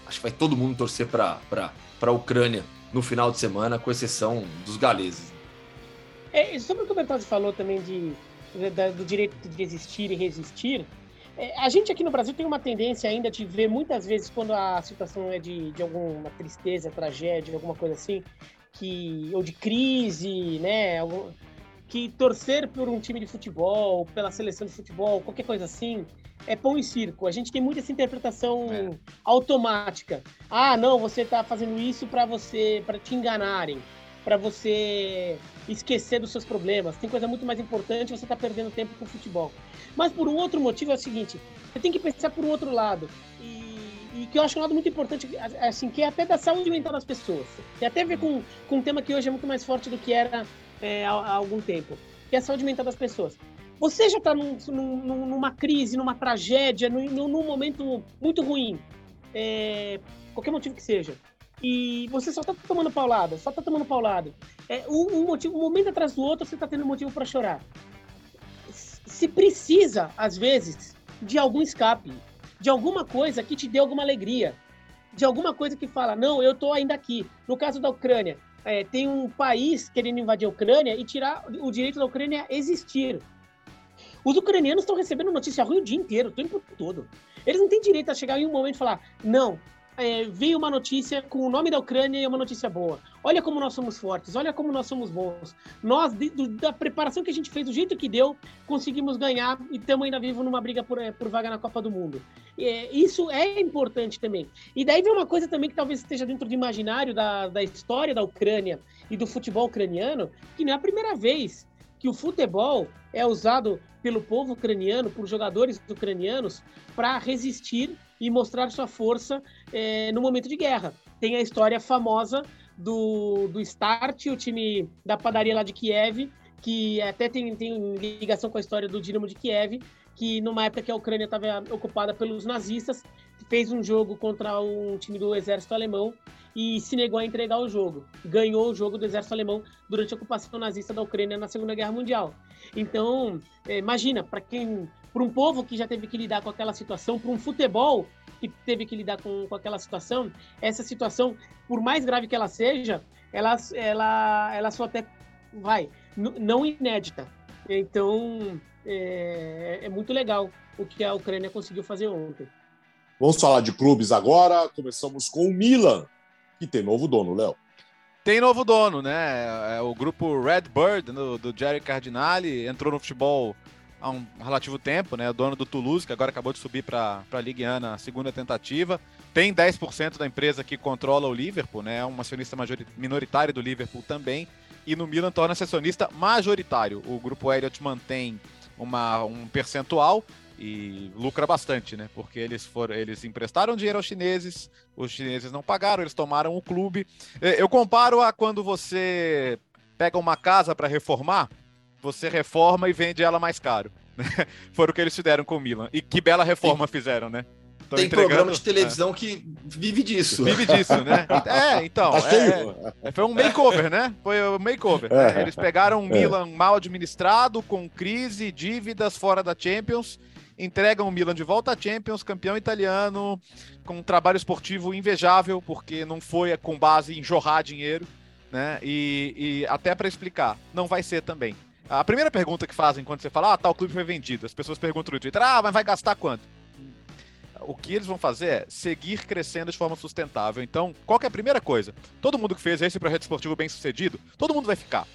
acho que vai todo mundo torcer para a Ucrânia no final de semana, com exceção dos galeses. É, sobre o que o Bertozzi falou também de, de do direito de existir e resistir, a gente aqui no Brasil tem uma tendência ainda de ver muitas vezes quando a situação é de, de alguma tristeza, tragédia, alguma coisa assim, que ou de crise, né, que torcer por um time de futebol, pela seleção de futebol, qualquer coisa assim, é pão e circo. A gente tem muito essa interpretação é. automática. Ah, não, você está fazendo isso para você, para te enganarem para você esquecer dos seus problemas. Tem coisa muito mais importante, você está perdendo tempo com o futebol. Mas por um outro motivo é o seguinte, você tem que pensar por um outro lado. E, e que eu acho um lado muito importante, assim, que é até da saúde mental das pessoas. Tem até a ver com, com um tema que hoje é muito mais forte do que era é, há, há, algum tempo, que é a saúde mental das pessoas. Você já está num, num, numa crise, numa tragédia, num, num momento muito ruim, é, qualquer motivo que seja e você só tá tomando paulada, só tá tomando paulada. É, um, um, motivo, um momento atrás do outro, você tá tendo motivo para chorar. Se precisa, às vezes, de algum escape, de alguma coisa que te dê alguma alegria, de alguma coisa que fala, não, eu tô ainda aqui. No caso da Ucrânia, é, tem um país querendo invadir a Ucrânia e tirar o direito da Ucrânia existir. Os ucranianos estão recebendo notícia ruim o dia inteiro, o tempo todo. Eles não têm direito a chegar em um momento e falar: não, é, veio uma notícia com o nome da Ucrânia e é uma notícia boa. Olha como nós somos fortes, olha como nós somos bons. Nós, de, do, da preparação que a gente fez, do jeito que deu, conseguimos ganhar e estamos ainda vivos numa briga por, é, por vaga na Copa do Mundo. É, isso é importante também. E daí vem uma coisa também que talvez esteja dentro do imaginário da, da história da Ucrânia e do futebol ucraniano, que não é a primeira vez que o futebol é usado pelo povo ucraniano, por jogadores ucranianos, para resistir e mostrar sua força é, no momento de guerra. Tem a história famosa do, do Start, o time da padaria lá de Kiev, que até tem, tem ligação com a história do Dinamo de Kiev, que numa época que a Ucrânia estava ocupada pelos nazistas, fez um jogo contra um time do exército alemão e se negou a entregar o jogo. Ganhou o jogo do exército alemão durante a ocupação nazista da Ucrânia na Segunda Guerra Mundial. Então, é, imagina, para quem, para um povo que já teve que lidar com aquela situação, para um futebol que teve que lidar com, com aquela situação, essa situação, por mais grave que ela seja, ela, ela, ela só até vai, não inédita. Então, é, é muito legal o que a Ucrânia conseguiu fazer ontem. Vamos falar de clubes agora. Começamos com o Milan, que tem novo dono, Léo. Tem novo dono, né? É o grupo Redbird do, do Jerry Cardinale entrou no futebol há um relativo tempo, né? O dono do Toulouse, que agora acabou de subir para a Ligue 1 na segunda tentativa. Tem 10% da empresa que controla o Liverpool, né? É um acionista minoritário do Liverpool também. E no Milan torna-se acionista majoritário. O grupo Elliott mantém uma, um percentual e lucra bastante, né? Porque eles foram, eles emprestaram dinheiro aos chineses, os chineses não pagaram, eles tomaram o clube. É, eu comparo a quando você pega uma casa para reformar, você reforma e vende ela mais caro. Né? Foram o que eles fizeram com o Milan. E que bela reforma fizeram, né? Tô Tem programa de televisão é. que vive disso. Vive disso, né? É, então. Tá é, é, foi um makeover, né? Foi um makeover. É. Eles pegaram um Milan mal administrado, com crise, dívidas fora da Champions entregam o Milan de volta à Champions, campeão italiano, com um trabalho esportivo invejável, porque não foi com base em jorrar dinheiro, né? E, e até para explicar, não vai ser também. A primeira pergunta que fazem quando você fala, ah, tal clube foi vendido, as pessoas perguntam no Twitter, ah, mas vai gastar quanto? O que eles vão fazer é seguir crescendo de forma sustentável. Então, qual é a primeira coisa? Todo mundo que fez esse projeto esportivo bem sucedido, todo mundo vai ficar.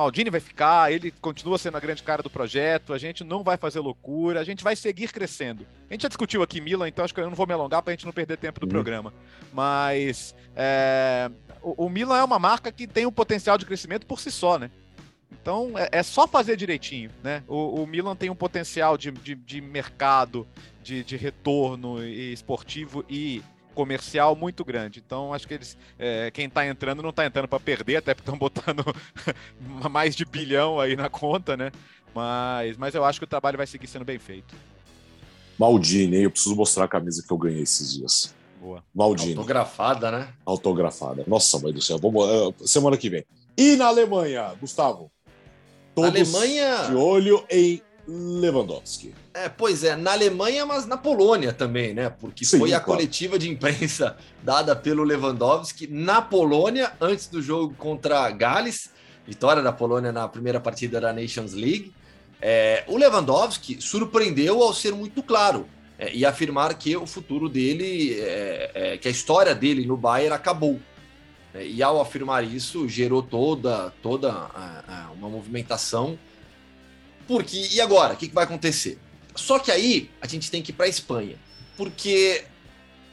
Maldini vai ficar, ele continua sendo a grande cara do projeto, a gente não vai fazer loucura, a gente vai seguir crescendo. A gente já discutiu aqui Milan, então acho que eu não vou me alongar para a gente não perder tempo do uhum. programa. Mas é, o, o, Milan é uma marca que tem um potencial de crescimento por si só, né? Então é, é só fazer direitinho, né? O, o Milan tem um potencial de, de, de mercado, de, de retorno esportivo e comercial muito grande. Então, acho que eles, é, quem está entrando não está entrando para perder, até porque estão botando mais de bilhão aí na conta, né? Mas, mas eu acho que o trabalho vai seguir sendo bem feito. Maldini, eu preciso mostrar a camisa que eu ganhei esses dias. Boa. Maldini. Autografada, né? Autografada. Nossa, mãe do céu. Vamos, uh, semana que vem. E na Alemanha, Gustavo? Todos Alemanha... de olho em Lewandowski. É, pois é, na Alemanha, mas na Polônia também, né? Porque Sim, foi a claro. coletiva de imprensa dada pelo Lewandowski na Polônia, antes do jogo contra Gales, vitória da Polônia na primeira partida da Nations League. É, o Lewandowski surpreendeu ao ser muito claro é, e afirmar que o futuro dele, é, é que a história dele no Bayern acabou. É, e ao afirmar isso, gerou toda, toda uma movimentação porque, e agora? O que, que vai acontecer? Só que aí a gente tem que ir para a Espanha, porque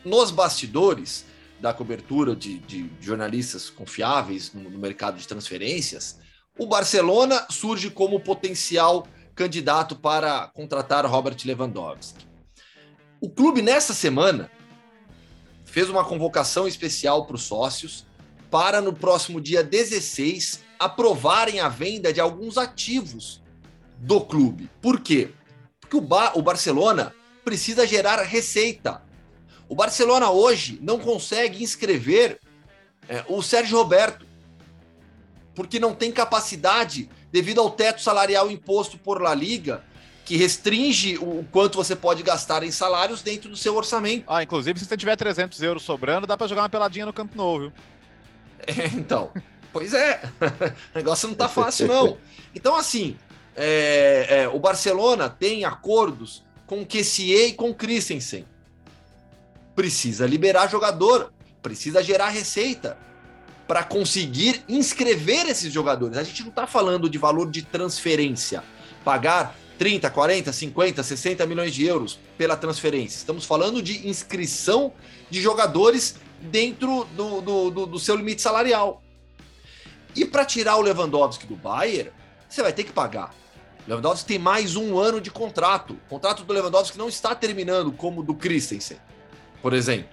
nos bastidores da cobertura de, de jornalistas confiáveis no, no mercado de transferências, o Barcelona surge como potencial candidato para contratar Robert Lewandowski. O clube, nessa semana, fez uma convocação especial para os sócios para, no próximo dia 16, aprovarem a venda de alguns ativos do clube. Por quê? Porque o, ba o Barcelona precisa gerar receita. O Barcelona hoje não consegue inscrever é, o Sérgio Roberto, porque não tem capacidade devido ao teto salarial imposto por La Liga, que restringe o quanto você pode gastar em salários dentro do seu orçamento. Ah, inclusive, se você tiver 300 euros sobrando, dá para jogar uma peladinha no Campo Novo, viu? É, então, pois é, o negócio não tá fácil, não. Então, assim, é, é, o Barcelona tem acordos com Kessier e com Christensen. Precisa liberar jogador, precisa gerar receita para conseguir inscrever esses jogadores. A gente não está falando de valor de transferência, pagar 30, 40, 50, 60 milhões de euros pela transferência. Estamos falando de inscrição de jogadores dentro do, do, do, do seu limite salarial. E para tirar o Lewandowski do Bayern, você vai ter que pagar Lewandowski tem mais um ano de contrato. O contrato do Lewandowski não está terminando como o do Christensen, por exemplo.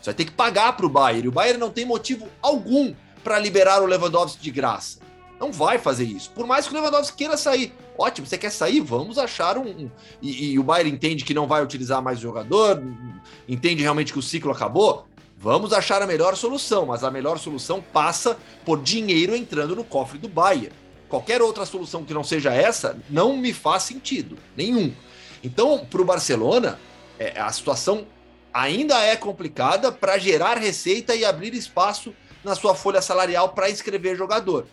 Você vai ter que pagar para o Bayern. E o Bayern não tem motivo algum para liberar o Lewandowski de graça. Não vai fazer isso. Por mais que o Lewandowski queira sair. Ótimo, você quer sair? Vamos achar um. um e, e, o Bayern entende que não vai utilizar mais o jogador, entende realmente que o ciclo acabou. Vamos achar a melhor solução, mas a melhor solução passa por dinheiro entrando no cofre do Bayern. Qualquer outra solução que não seja essa não me faz sentido nenhum. Então, para o Barcelona, é, a situação ainda é complicada para gerar receita e abrir espaço na sua folha salarial para inscrever jogador.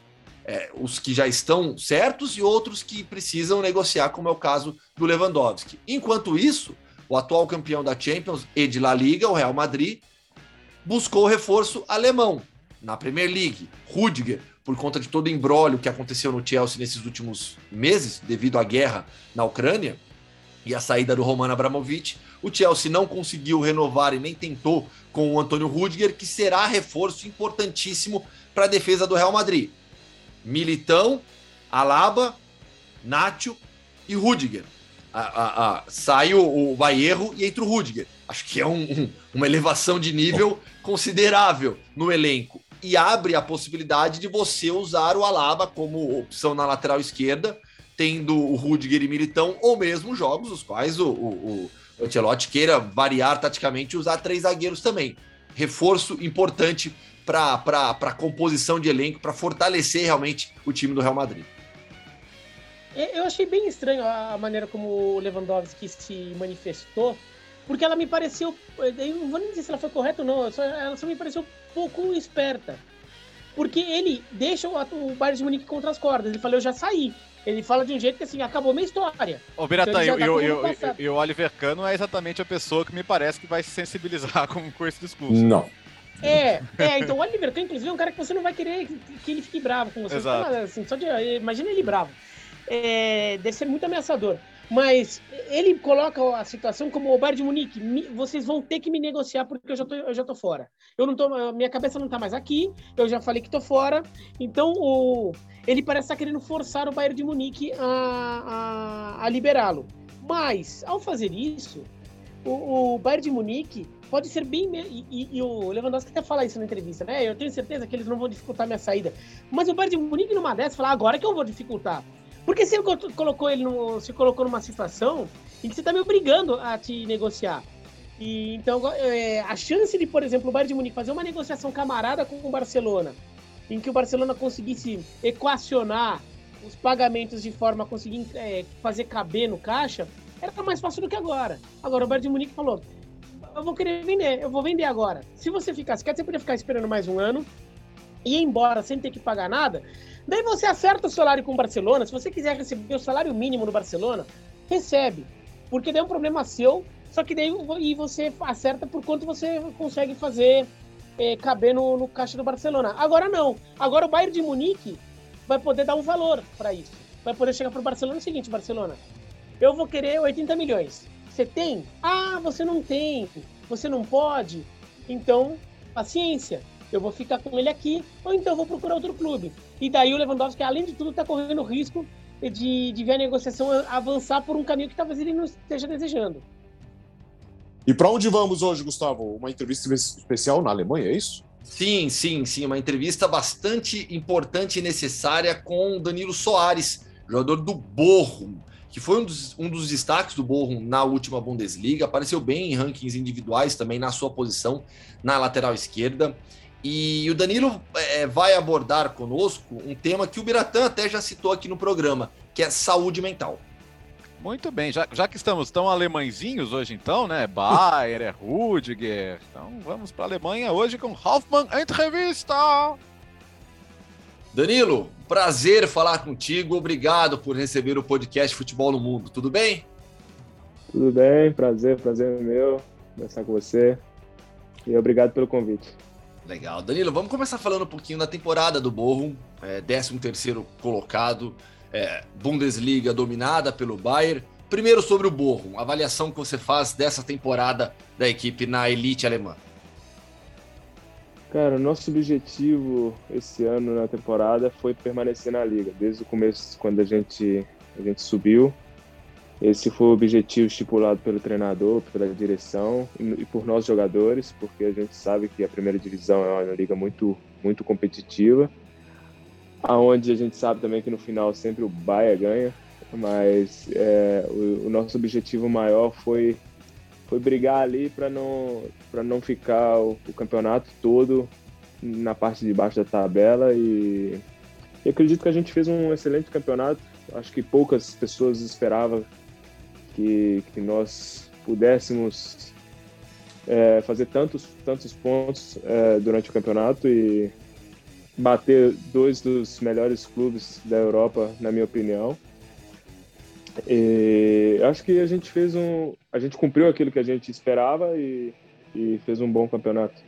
É, os que já estão certos e outros que precisam negociar, como é o caso do Lewandowski. Enquanto isso, o atual campeão da Champions e de La Liga, o Real Madrid, buscou reforço alemão na Premier League. Rudiger, por conta de todo o embrólio que aconteceu no Chelsea nesses últimos meses, devido à guerra na Ucrânia e a saída do Roman Abramovich, o Chelsea não conseguiu renovar e nem tentou com o Antônio Rudiger, que será reforço importantíssimo para a defesa do Real Madrid. Militão, Alaba, Nacho e Rudiger. Sai o, o Baierro e entra o Rudiger. Acho que é um, um, uma elevação de nível considerável no elenco. E abre a possibilidade de você usar o Alaba como opção na lateral esquerda, tendo o Rudiger e Militão, ou mesmo jogos os quais o, o, o Ancelotti queira variar taticamente e usar três zagueiros também. Reforço importante para a composição de elenco, para fortalecer realmente o time do Real Madrid. Eu achei bem estranho a maneira como o Lewandowski se manifestou, porque ela me pareceu. Eu não vou nem dizer se ela foi correta ou não, só, ela só me pareceu pouco esperta. Porque ele deixa o, o Bayern de Munique contra as cordas. Ele falou, eu já saí. Ele fala de um jeito que assim, acabou minha história. Ô, Biratã, então, tá e, o Oliver Cano é exatamente a pessoa que me parece que vai se sensibilizar com, com esse discurso. Não. É, é, então o Oliver Kahn, inclusive, é um cara que você não vai querer que ele fique bravo com você. Exato. Assim, só de, imagina ele bravo. É, deve ser muito ameaçador. Mas ele coloca a situação como o Bayern de Munique, vocês vão ter que me negociar porque eu já tô, eu já tô fora. Eu não tô, minha cabeça não tá mais aqui, eu já falei que tô fora. Então o, ele parece estar tá querendo forçar o Bayern de Munique a, a, a liberá-lo. Mas ao fazer isso, o, o Bayern de Munique pode ser bem. E, e, e, o Lewandowski até fala isso na entrevista, né? Eu tenho certeza que eles não vão dificultar minha saída. Mas o Bayern de Munique numa dessas fala, agora que eu vou dificultar. Porque você colocou ele no, se colocou numa situação em que você está me obrigando a te negociar. E, então, é, a chance de, por exemplo, o Bayern de Munique fazer uma negociação camarada com o Barcelona, em que o Barcelona conseguisse equacionar os pagamentos de forma a conseguir é, fazer caber no caixa, era mais fácil do que agora. Agora, o Bayern de Munique falou: eu vou querer vender, eu vou vender agora. Se você ficar, se quer, você podia ficar esperando mais um ano e ir embora sem ter que pagar nada, Daí você acerta o salário com o Barcelona. Se você quiser receber o salário mínimo no Barcelona, recebe. Porque daí é um problema seu, só que daí e você acerta por quanto você consegue fazer é, caber no, no caixa do Barcelona. Agora não. Agora o Bayern de Munique vai poder dar um valor para isso. Vai poder chegar para o Barcelona o seguinte, Barcelona, eu vou querer 80 milhões. Você tem? Ah, você não tem. Você não pode? Então, paciência eu vou ficar com ele aqui, ou então vou procurar outro clube. E daí o Lewandowski, além de tudo, está correndo risco de, de ver a negociação avançar por um caminho que talvez ele não esteja desejando. E para onde vamos hoje, Gustavo? Uma entrevista especial na Alemanha, é isso? Sim, sim, sim. Uma entrevista bastante importante e necessária com Danilo Soares, jogador do Bochum, que foi um dos, um dos destaques do Bochum na última Bundesliga. Apareceu bem em rankings individuais também na sua posição na lateral esquerda. E o Danilo é, vai abordar conosco um tema que o Biratã até já citou aqui no programa, que é saúde mental. Muito bem, já, já que estamos tão alemãezinhos hoje então, né? Bayer, é Rudiger. Então vamos para a Alemanha hoje com Hoffmann Entrevista. Danilo, prazer falar contigo. Obrigado por receber o podcast Futebol no Mundo. Tudo bem? Tudo bem, prazer, prazer meu conversar com você. E obrigado pelo convite. Legal. Danilo, vamos começar falando um pouquinho da temporada do Bochum, é, 13º colocado, é, Bundesliga dominada pelo Bayern. Primeiro sobre o Bochum, avaliação que você faz dessa temporada da equipe na elite alemã. Cara, nosso objetivo esse ano na temporada foi permanecer na liga, desde o começo, quando a gente, a gente subiu. Esse foi o objetivo estipulado pelo treinador, pela direção e por nós jogadores, porque a gente sabe que a primeira divisão é uma liga muito, muito competitiva. aonde a gente sabe também que no final sempre o Bahia ganha, mas é, o, o, nosso objetivo maior foi foi brigar ali para não não ficar o, o, campeonato todo na parte de baixo da tabela e acredito que a gente fez um excelente campeonato. Acho que poucas pessoas esperavam que, que nós pudéssemos é, fazer tantos tantos pontos é, durante o campeonato e bater dois dos melhores clubes da Europa, na minha opinião. E acho que a gente fez um, a gente cumpriu aquilo que a gente esperava e, e fez um bom campeonato.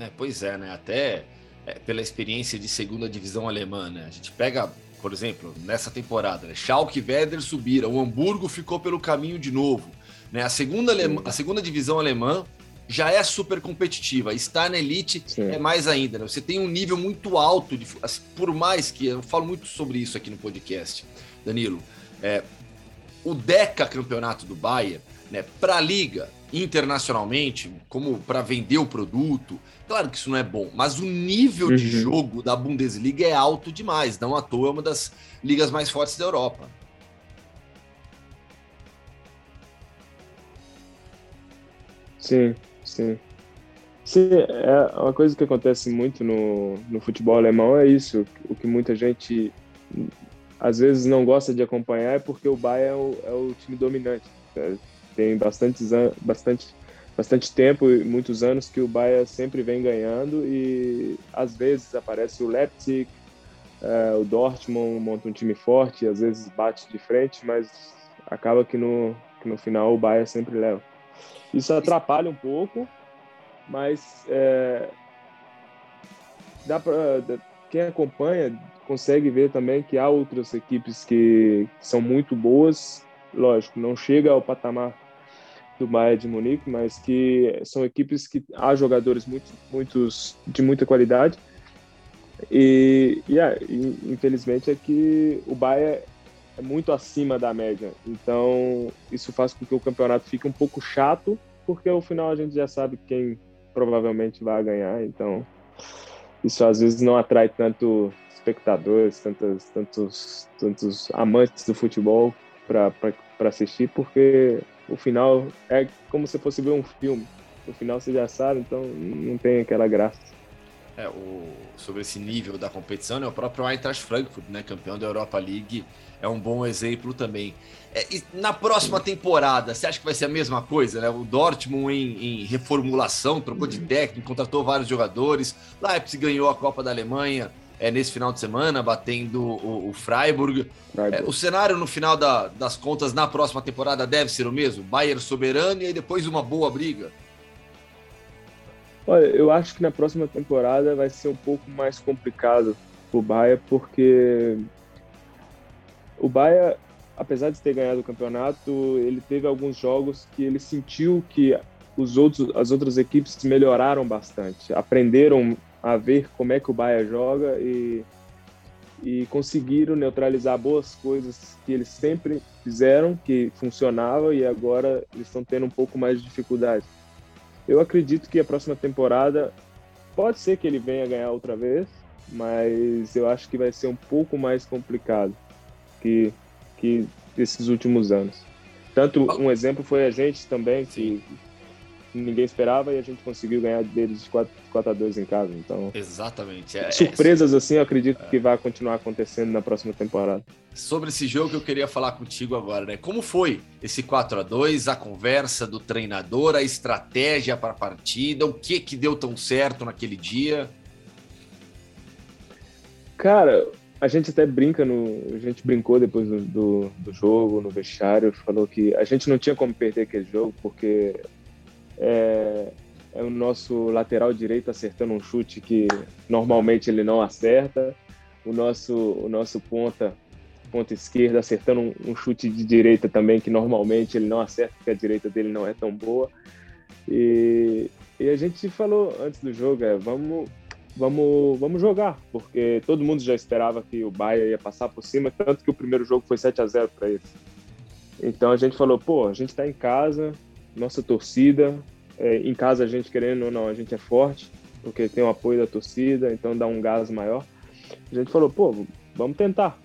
É, pois é, né? Até é, pela experiência de segunda divisão alemã, né? A gente pega, por exemplo, nessa temporada, né? Schalke e Werder subiram, o Hamburgo ficou pelo caminho de novo, né? A segunda, alema, a segunda divisão alemã já é super competitiva. Estar na elite Sim. é mais ainda. Né? Você tem um nível muito alto, de, assim, por mais que eu falo muito sobre isso aqui no podcast, Danilo. É, o Deca Campeonato do Bayern, né, para a liga internacionalmente, como para vender o produto, claro que isso não é bom, mas o nível uhum. de jogo da Bundesliga é alto demais. Não à toa é uma das ligas mais fortes da Europa. Sim, Sim. Sim, é uma coisa que acontece muito no, no futebol alemão é isso. O que muita gente às vezes não gosta de acompanhar é porque o Bayern é o, é o time dominante. Tem bastantes, bastante, bastante tempo e muitos anos que o Bayern sempre vem ganhando e às vezes aparece o Leipzig, é, o Dortmund monta um time forte, às vezes bate de frente, mas acaba que no, que no final o Bayern sempre leva. Isso atrapalha um pouco, mas é, dá para quem acompanha consegue ver também que há outras equipes que são muito boas. Lógico, não chega ao patamar do Bayern de Munique, mas que são equipes que há jogadores muito, muitos de muita qualidade. E, e, é, infelizmente é que o Bayern é muito acima da média. Então, isso faz com que o campeonato fique um pouco chato, porque ao final a gente já sabe quem provavelmente vai ganhar. Então, isso às vezes não atrai tanto espectadores, tantos, tantos, tantos amantes do futebol para assistir, porque o final é como se fosse ver um filme. O final você já sabe, então não tem aquela graça. É, o, sobre esse nível da competição, né, o próprio Eintracht Frankfurt, né, campeão da Europa League, é um bom exemplo também. É, na próxima temporada, você acha que vai ser a mesma coisa? Né? O Dortmund em, em reformulação, trocou de técnico, contratou vários jogadores. Leipzig ganhou a Copa da Alemanha é, nesse final de semana, batendo o, o Freiburg. Freiburg. É, o cenário no final da, das contas na próxima temporada deve ser o mesmo? Bayern soberano e aí depois uma boa briga? Olha, eu acho que na próxima temporada vai ser um pouco mais complicado o Bayern, porque o Bahia, apesar de ter ganhado o campeonato, ele teve alguns jogos que ele sentiu que os outros, as outras equipes melhoraram bastante, aprenderam a ver como é que o Bahia joga e, e conseguiram neutralizar boas coisas que eles sempre fizeram, que funcionava e agora eles estão tendo um pouco mais de dificuldade. Eu acredito que a próxima temporada pode ser que ele venha ganhar outra vez, mas eu acho que vai ser um pouco mais complicado que, que esses últimos anos. Tanto um exemplo foi a gente também, que ninguém esperava e a gente conseguiu ganhar deles de 4, 4 a 2 em casa. Então, Exatamente. É, surpresas assim, eu acredito é. que vai continuar acontecendo na próxima temporada. Sobre esse jogo que eu queria falar contigo agora, né? Como foi esse 4 a 2 a conversa do treinador, a estratégia para a partida, o que que deu tão certo naquele dia? Cara, a gente até brinca no. A gente brincou depois do, do, do, jogo, no vestiário, falou que a gente não tinha como perder aquele jogo, porque é, é o nosso lateral direito acertando um chute que normalmente ele não acerta, o nosso, o nosso ponta, ponta esquerda acertando um, um chute de direita também que normalmente ele não acerta, porque a direita dele não é tão boa. E, e a gente falou antes do jogo, é, vamos vamos, vamos jogar, porque todo mundo já esperava que o Bahia ia passar por cima, tanto que o primeiro jogo foi 7 a 0 para eles. Então a gente falou, pô, a gente está em casa, nossa torcida, é, em casa a gente querendo ou não, a gente é forte, porque tem o apoio da torcida, então dá um gás maior. a gente falou, pô, vamos tentar.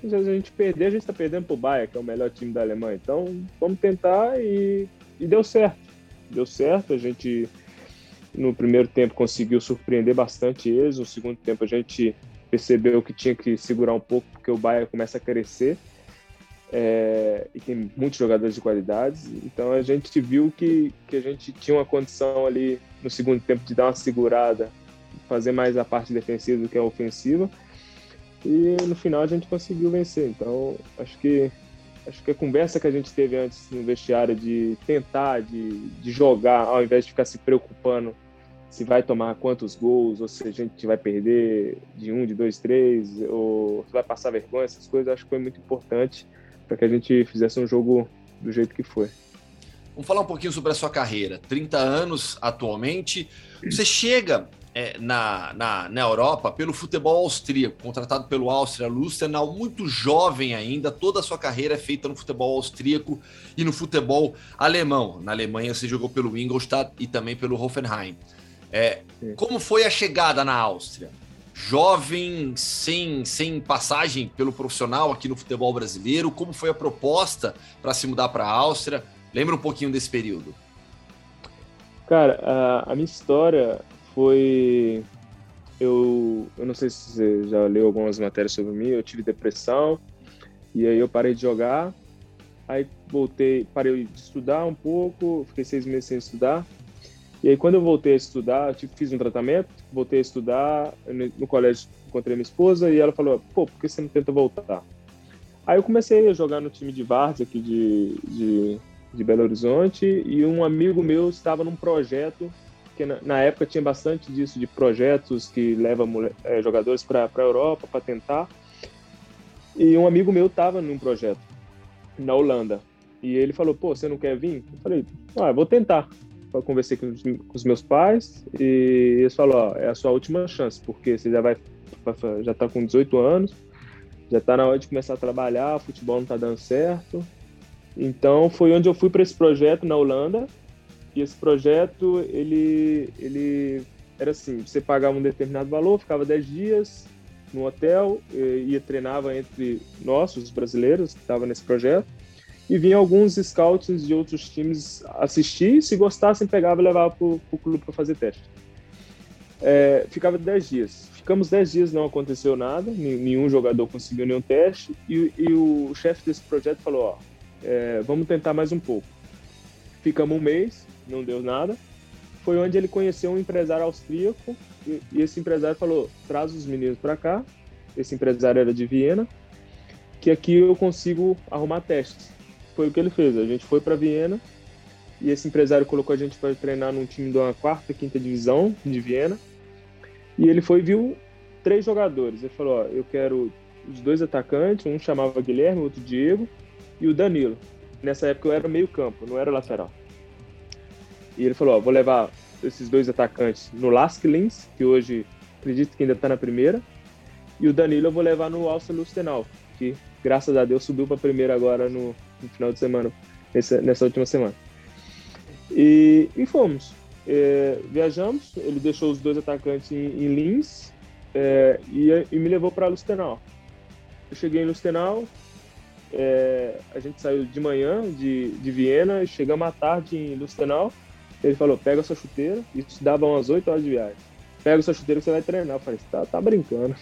Se a gente perder, a gente está perdendo para o Bayern, que é o melhor time da Alemanha. Então, vamos tentar e, e deu certo. Deu certo, a gente no primeiro tempo conseguiu surpreender bastante eles, no segundo tempo a gente percebeu que tinha que segurar um pouco porque o Bayern começa a crescer é, e tem muitos jogadores de qualidades. Então a gente viu que, que a gente tinha uma condição ali no segundo tempo de dar uma segurada, fazer mais a parte defensiva do que a ofensiva. E no final a gente conseguiu vencer. Então acho que acho que a conversa que a gente teve antes no vestiário de tentar, de, de jogar, ao invés de ficar se preocupando se vai tomar quantos gols, ou se a gente vai perder de um, de dois, três, ou se vai passar vergonha, essas coisas, acho que foi muito importante para que a gente fizesse um jogo do jeito que foi. Vamos falar um pouquinho sobre a sua carreira. 30 anos atualmente. Você chega é, na, na, na Europa pelo futebol austríaco, contratado pelo Áustria Lustenau, muito jovem ainda. Toda a sua carreira é feita no futebol austríaco e no futebol alemão. Na Alemanha você jogou pelo Ingolstadt e também pelo Hoffenheim. É, como foi a chegada na Áustria? Jovem, sem, sem passagem pelo profissional aqui no futebol brasileiro, como foi a proposta para se mudar para a Áustria? Lembra um pouquinho desse período. Cara, a, a, minha história foi. Eu, eu não sei se você já leu algumas matérias sobre mim, eu tive depressão, e aí eu parei de jogar, aí voltei, parei de estudar um pouco, fiquei seis meses sem estudar, e aí, quando eu voltei a estudar, tipo, fiz um tratamento, voltei a estudar, no colégio encontrei minha esposa e ela falou, pô, por que você não tenta voltar? Aí eu comecei a jogar no time de Vargas aqui de, de, de, Belo Horizonte e um amigo meu estava num projeto, que na, na época tinha bastante disso, de projetos que levam é, jogadores para a Europa para tentar. E um amigo meu estava num projeto na Holanda. E ele falou, pô, você não quer vir? Eu falei, ah, vou tentar conversei com os, com os, meus pais e eles falaram, ó, é a sua última chance, porque você já vai, já tá com 18 anos, já tá na hora de começar a trabalhar, o futebol não tá dando certo. Então foi onde eu fui para esse projeto na Holanda. E esse projeto, ele, ele era assim, você pagava um determinado valor, ficava 10 dias no hotel, ia treinava entre nós, os brasileiros que estavam nesse projeto e vinha alguns scouts de outros times assistir, se gostassem, pegava e levava para o clube para fazer teste. É, ficava 10 dias. Ficamos 10 dias, não aconteceu nada, nenhum jogador conseguiu nenhum teste, e, e o chefe desse projeto falou: ó, é, vamos tentar mais um pouco. Ficamos um mês, não deu nada. Foi onde ele conheceu um empresário austríaco, e, e esse empresário falou: traz os meninos para cá. Esse empresário era de Viena, que aqui eu consigo arrumar testes foi o que ele fez. A gente foi para Viena e esse empresário colocou a gente para treinar num time uma quarta, quinta divisão de Viena. E ele foi e viu três jogadores. Ele falou: ó, eu quero os dois atacantes, um chamava Guilherme, outro Diego e o Danilo. Nessa época eu era meio campo, não era lateral. E ele falou: ó, vou levar esses dois atacantes no Lask Linz, que hoje acredito que ainda está na primeira, e o Danilo eu vou levar no Alça Lustenau, que graças a Deus subiu para a primeira agora no, no final de semana, nessa, nessa última semana. E, e fomos. É, viajamos, ele deixou os dois atacantes em, em Lins é, e, e, me levou para Lustenau. Eu cheguei em Lustenau, é, a gente saiu de manhã de, de Viena, chegamos à tarde em Lustenau. Ele falou: pega sua chuteira, isso dava umas 8 horas de viagem. Pega sua chuteira que você vai treinar. Eu falei: tá, tá brincando.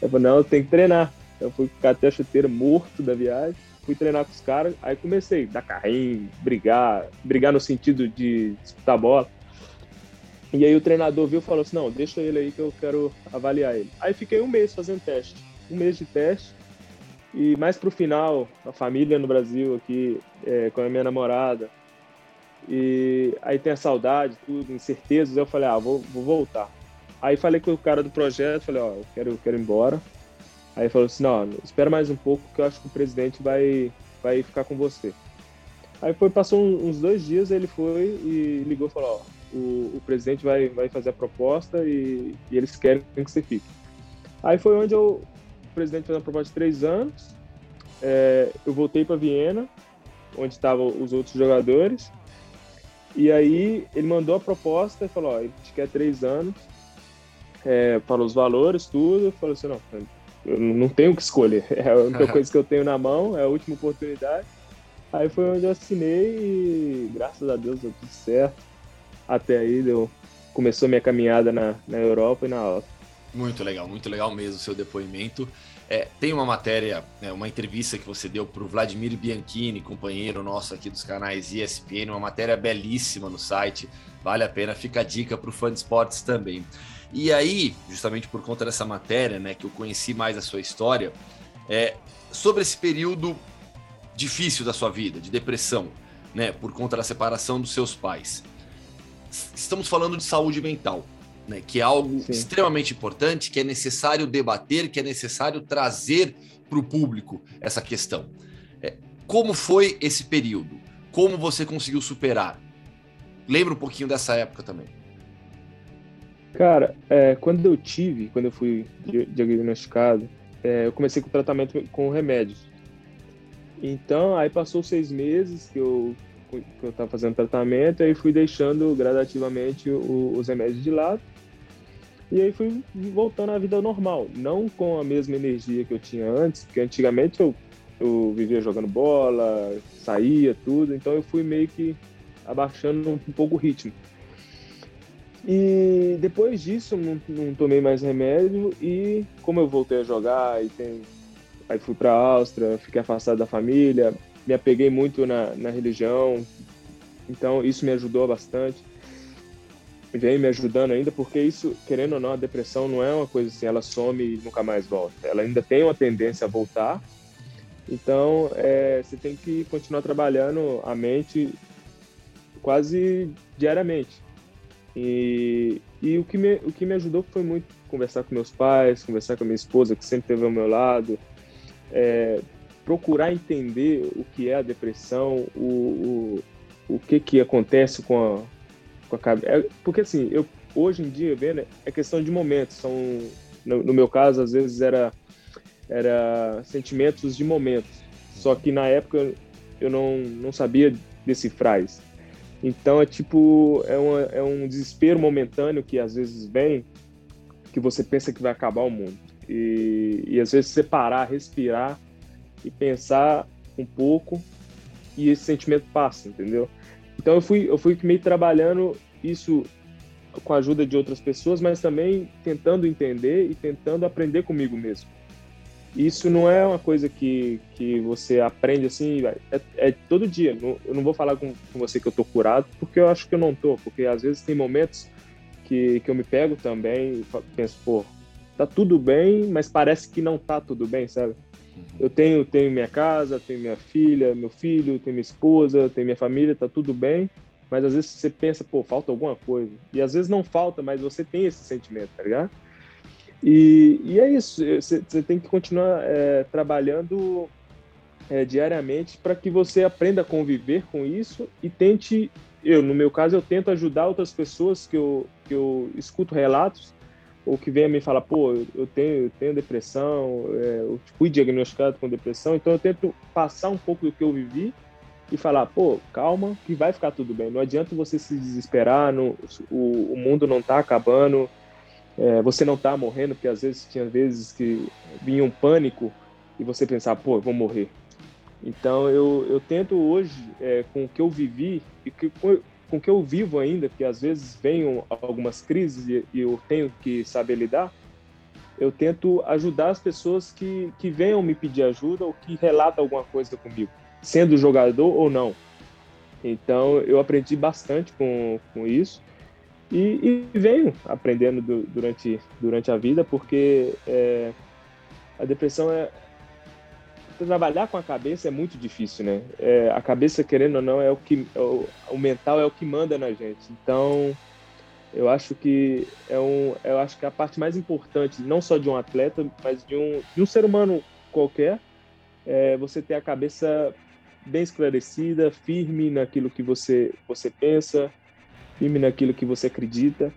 Ele falou: não, tem que treinar. Eu fui ficar até a chuteira morto da viagem fui treinar com os caras, aí comecei a dar carrinho, brigar, brigar no sentido de disputar bola. E aí o treinador viu e falou assim, não, deixa ele aí que eu quero avaliar ele. Aí fiquei um mês fazendo teste, um mês de teste, e mais pro final, a família no Brasil aqui, é, com a minha namorada, e aí tem a saudade, tudo, incertezas, eu falei, ah, vou, vou voltar. Aí falei com o cara do projeto, falei, ó, eu quero, eu quero ir embora, Aí falou assim, não, espera mais um pouco que eu acho que o presidente vai, vai ficar com você. Aí foi, passou uns dois dias, ele foi e ligou e falou, ó, o, o presidente vai, vai fazer a proposta e, e, eles querem que você fique. Aí foi onde eu, o presidente fez uma proposta de três anos, é, eu voltei para Viena, onde estavam os outros jogadores, e aí ele mandou a proposta e falou, ó, ele te quer três anos, é, falou os valores, tudo, falou assim, não, eu não tenho o que escolher, é a única coisa que eu tenho na mão, é a última oportunidade. Aí foi onde eu assinei e graças a Deus deu tudo certo. Até aí deu, começou minha caminhada na, na Europa e na Áustria. Muito legal, muito legal mesmo o seu depoimento. É, tem uma matéria, né, uma entrevista que você deu para o Vladimir Bianchini, companheiro nosso aqui dos canais ESPN, uma matéria belíssima no site, vale a pena, fica a dica para o fã de esportes também. E aí, justamente por conta dessa matéria, né, que eu conheci mais a sua história, é, sobre esse período difícil da sua vida, de depressão, né, por conta da separação dos seus pais. Estamos falando de saúde mental né, que é algo Sim. extremamente importante, que é necessário debater, que é necessário trazer para o público essa questão. É, como foi esse período? Como você conseguiu superar? Lembra um pouquinho dessa época também. Cara, é, quando eu tive, quando eu fui diagnosticado, é, eu comecei com o tratamento com remédios. Então, aí passou seis meses que eu que eu estava fazendo tratamento, aí fui deixando gradativamente o, os remédios de lado. E aí fui voltando à vida normal, não com a mesma energia que eu tinha antes, porque antigamente eu, eu vivia jogando bola, saía, tudo, então eu fui meio que abaixando um, um pouco o ritmo. E depois disso não, não, tomei mais remédio e como eu voltei a jogar e tem, aí fui para a Áustria, fiquei afastado da família, me apeguei muito na, na religião, então isso me ajudou bastante vem me ajudando ainda, porque isso, querendo ou não, a depressão não é uma coisa assim, ela some e nunca mais volta. Ela ainda tem uma tendência a voltar. Então, é, você tem que continuar trabalhando a mente quase diariamente. E, e o, que me, o que me ajudou foi muito conversar com meus pais, conversar com a minha esposa, que sempre esteve ao meu lado, é, procurar entender o que é a depressão, o, o, o que, que acontece com a, com a cabeça. É, porque assim, eu hoje em dia vendo é questão de momentos. São no, no, meu caso às vezes era era sentimentos de momentos. Só que na época eu não não sabia decifrar isso. Então é tipo é, uma, é um desespero momentâneo que às vezes vem que você pensa que vai acabar o mundo. E, e às vezes separar, respirar e pensar um pouco e esse sentimento passa, entendeu? Então eu fui, eu fui meio trabalhando isso com a ajuda de outras pessoas, mas também tentando entender e tentando aprender comigo mesmo. Isso não é uma coisa que, que você aprende assim, é, é todo dia. Eu não vou falar com, com você que eu tô curado, porque eu acho que eu não tô, porque às vezes tem momentos que, que eu me pego também e penso, pô, tá tudo bem, mas parece que não tá tudo bem, sabe? Eu tenho, tenho minha casa, tenho minha filha, meu filho, tenho minha esposa, tenho minha família, tá tudo bem. Mas às vezes você pensa, pô, falta alguma coisa. E às vezes não falta, mas você tem esse sentimento, tá ligado? E, e é isso, você, você tem que continuar é, trabalhando é, diariamente para que você aprenda a conviver com isso e tente, eu no meu caso, eu tento ajudar outras pessoas que eu, que eu escuto relatos ou que venha me falar, pô, eu tenho, eu tenho depressão, é, eu fui diagnosticado com depressão, então eu tento passar um pouco do que eu vivi e falar, pô, calma, que vai ficar tudo bem. Não adianta você se desesperar, o, o mundo não tá acabando, é, você não tá morrendo, porque às vezes tinha vezes que vinha um pânico e você pensar, pô, eu vou morrer. Então eu, eu tento hoje, é, com o que eu vivi e que, com que eu vivo ainda, que às vezes vêm algumas crises e, eu tenho que saber lidar, eu tento ajudar as pessoas que, que venham me pedir ajuda ou que relatam alguma coisa comigo, sendo jogador ou não. Então eu aprendi bastante com, com isso e, e venho aprendendo do, durante, durante a vida, porque é, a depressão é, trabalhar com a cabeça é muito difícil, né? É, a cabeça, querendo ou não, é o que é o, o, mental é o que manda na gente. Então, eu acho que é um, eu acho que a parte mais importante, não só de um atleta, mas de um, de um ser humano qualquer, é você ter a cabeça bem esclarecida, firme naquilo que você você pensa, firme naquilo que você acredita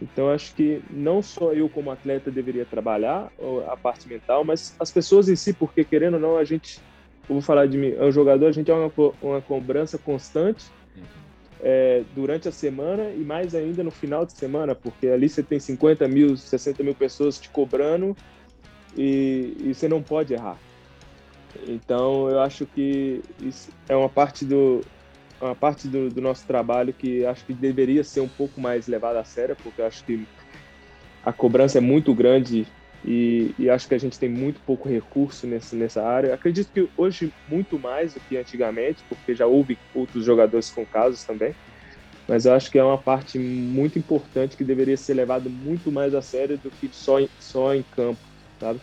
então, acho que não só eu, como atleta, deveria trabalhar a parte mental, mas as pessoas em si, porque querendo ou não, a gente, eu vou falar de mim, é um jogador, a gente é uma, uma cobrança constante é, durante a semana e mais ainda no final de semana, porque ali você tem 50 mil, 60 mil pessoas te cobrando e, e você não pode errar. Então eu acho que isso é uma parte do uma parte do, do, nosso trabalho que acho que deveria ser um pouco mais levada a sério, porque acho que a cobrança é muito grande e, e, acho que a gente tem muito pouco recurso nesse, nessa área. Acredito que hoje muito mais do que antigamente, porque já houve outros jogadores com casos também. Mas eu acho que é uma parte muito importante que deveria ser levada muito mais a sério do que só em, só em campo, sabe?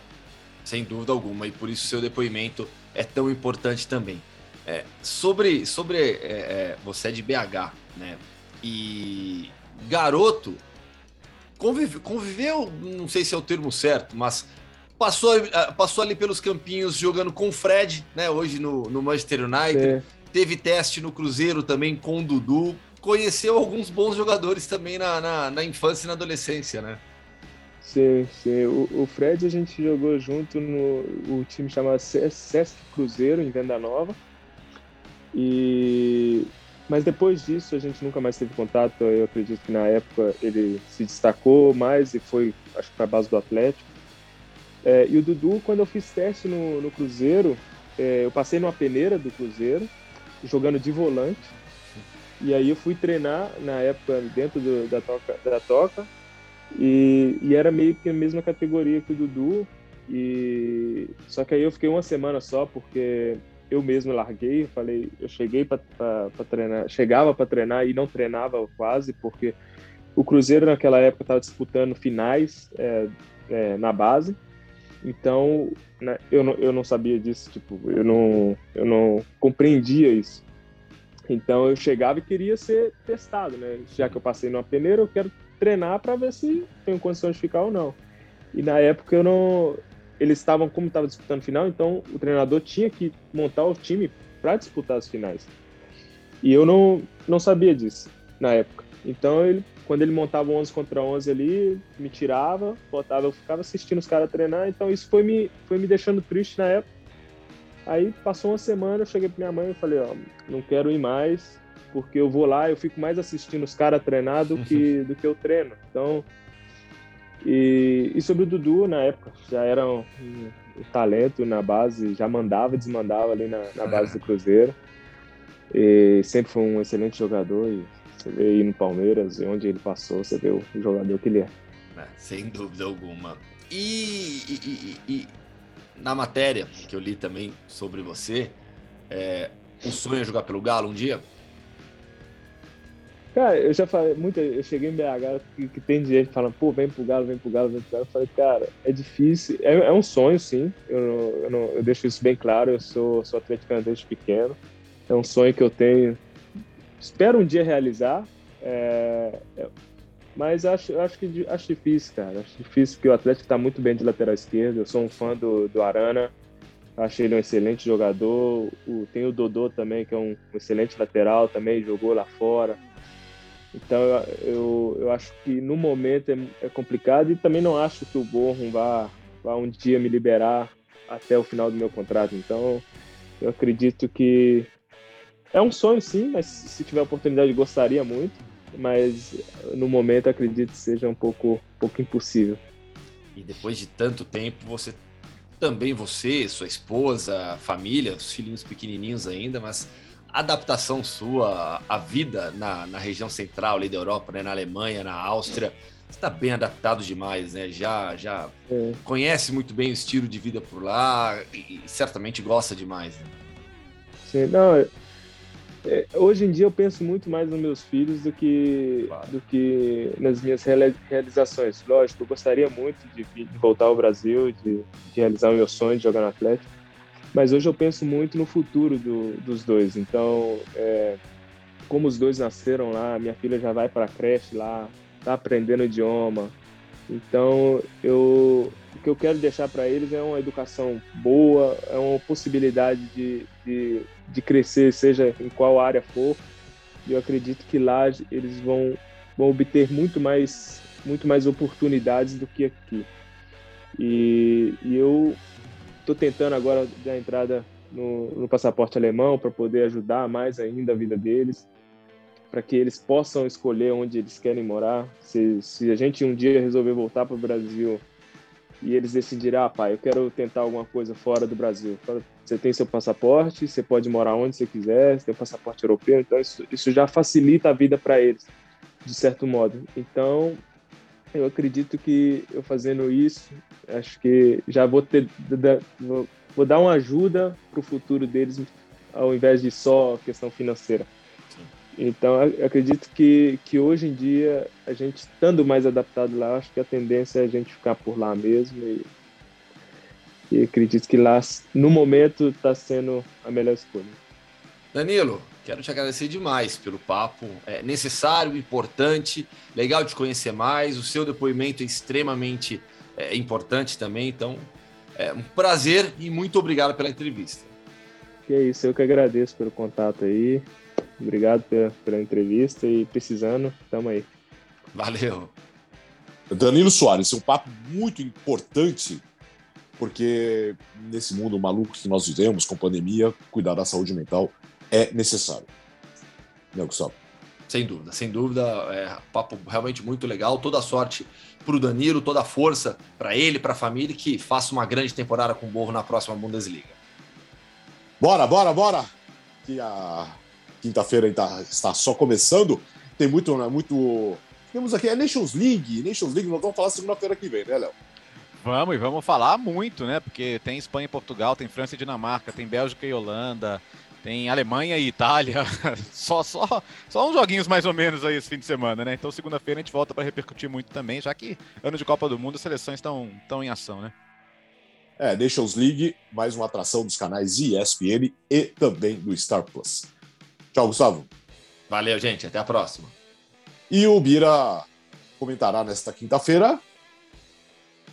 Sem dúvida alguma, e por isso seu depoimento é tão importante também. É, sobre sobre é, é, você é de BH, né? E garoto convive, conviveu, não sei se é o termo certo, mas passou, ah, passou ali pelos campinhos jogando com o Fred, né? Hoje no, no Manchester United. É. Teve teste no Cruzeiro também com o Dudu. Conheceu alguns bons jogadores também na, na, na infância e na adolescência, né? Sim, sim. O, o, Fred a gente jogou junto no o time chamado Sesc Cruzeiro, em Venda Nova. E mas depois disso a gente nunca mais teve contato. Eu acredito que na época ele se destacou mais e foi, acho que para a base do Atlético. É, e o Dudu, quando eu fiz teste no, no Cruzeiro, é, eu passei numa peneira do Cruzeiro, jogando de volante. E aí eu fui treinar na época dentro do, da toca, da toca e, e, era meio que a mesma categoria que o Dudu. E só que aí eu fiquei uma semana só porque eu mesmo larguei, falei, eu cheguei para treinar, chegava para treinar e não treinava quase, porque o Cruzeiro naquela época estava disputando finais é, é, na base, então né, eu, não, eu não sabia disso, tipo, eu não, eu não compreendia isso. Então eu chegava e queria ser testado, né? Já que eu passei numa peneira, eu quero treinar para ver se tenho condições de ficar ou não. E na época eu não, eles estavam, como estava disputando final, então o treinador tinha que montar o time para disputar as finais. E eu não, não sabia disso na época. Então, ele, quando ele montava 11 contra 11 ali, me tirava, botava, eu ficava assistindo os caras treinar. Então, isso foi me, foi me deixando triste na época. Aí, passou uma semana, eu cheguei para minha mãe e falei: Ó, não quero ir mais, porque eu vou lá, eu fico mais assistindo os caras treinar do que, do que eu treino. Então, e, e sobre o Dudu, na época, já era um, um, talento na base, já mandava, desmandava ali na, na base do Cruzeiro. E sempre foi um excelente jogador. E você vê aí no Palmeiras, onde ele passou, você vê o jogador que ele é. é sem dúvida alguma. E, e, e, na matéria que eu li também sobre você, é, um sonho é jogar pelo Galo um dia? Cara, eu já falei, muito, eu cheguei em BH que, que tem gente falando, pô, vem pro Galo, vem pro Galo, vem pro Galo. Eu falei, cara, é difícil, é, é um sonho, sim. Eu, não, eu, não, eu, deixo isso bem claro, eu sou, sou atleticano desde pequeno. É um sonho que eu tenho, espero um dia realizar. É, é, mas acho, acho que acho difícil, cara. Acho difícil porque o Atlético está muito bem de lateral esquerdo. Eu sou um fã do, do Arana. Acho ele um excelente jogador. O, tem o Dodô também, que é um, um excelente lateral, também jogou lá fora. Então eu, eu acho que no momento é, é complicado e também não acho que o Borrom vá, vá um dia me liberar até o final do meu contrato. Então eu acredito que é um sonho sim, mas se tiver oportunidade gostaria muito, mas no momento acredito que seja um pouco, um pouco impossível. E depois de tanto tempo, você também você, sua esposa, família, os filhinhos pequenininhos ainda, mas adaptação sua à vida na, na região central ali da Europa, né? na Alemanha, na Áustria. Você está bem adaptado demais, né? Já, já é. conhece muito bem o estilo de vida por lá e, certamente gosta demais. Né? Sim, não. É, é, hoje em dia eu penso muito mais nos meus filhos do que, claro. do que nas minhas realizações. Lógico, eu gostaria muito de, de voltar ao Brasil, de, de realizar o meu sonho de jogar no Atlético mas hoje eu penso muito no futuro do, dos dois. Então, é, como os dois nasceram lá, minha filha já vai para a creche lá, tá aprendendo idioma. Então, eu, o que eu quero deixar para eles é uma educação boa, é uma possibilidade de, de, de crescer, seja em qual área for. E eu acredito que lá eles vão, vão obter muito mais, muito mais oportunidades do que aqui. E, e eu Estou tentando agora dar entrada no, no passaporte alemão para poder ajudar mais ainda a vida deles, para que eles possam escolher onde eles querem morar. Se, se a gente um dia resolver voltar para o Brasil e eles decidirem, ah, pai, eu quero tentar alguma coisa fora do Brasil. Você tem seu passaporte, você pode morar onde você quiser, você tem um passaporte europeu, então isso, isso já facilita a vida para eles, de certo modo. Então, eu acredito que eu fazendo isso, acho que já vou ter, vou, dar uma ajuda para o futuro deles, ao invés de só questão financeira. Então, acredito que, que hoje em dia, a gente estando mais adaptado lá, acho que a tendência é a gente ficar por lá mesmo. E, e acredito que lá, no momento, está sendo a melhor escolha. Danilo, quero te agradecer demais pelo papo. É necessário, importante, legal de conhecer mais. O seu depoimento é extremamente é, importante também. Então, é um prazer e muito obrigado pela entrevista. Que é isso, eu que agradeço pelo contato aí. Obrigado pela, pela entrevista e precisando, tamo aí. Valeu. Danilo Soares, é um papo muito importante, porque nesse mundo maluco que nós vivemos, com pandemia, cuidar da saúde mental é necessário. Né, Gustavo? Sem dúvida, sem dúvida. É um papo realmente muito legal. Toda a sorte para o Danilo, toda a força para ele, para a família, que faça uma grande temporada com o Borro na próxima Bundesliga. Bora, bora, bora! Que a quinta-feira está, está só começando. Tem muito, né, muito. Temos aqui a Nations League. Nations League, nós vamos falar segunda-feira que vem, né, Léo? Vamos, e vamos falar muito, né? Porque tem Espanha e Portugal, tem França e Dinamarca, tem Bélgica e Holanda, tem Alemanha e Itália. só, só, só uns joguinhos mais ou menos aí esse fim de semana, né? Então segunda-feira a gente volta para repercutir muito também, já que ano de Copa do Mundo as seleções estão, estão em ação, né? É, Nations League, mais uma atração dos canais ESPN e também do Star Plus. Tchau, Gustavo. Valeu, gente. Até a próxima. E o Bira comentará nesta quinta-feira.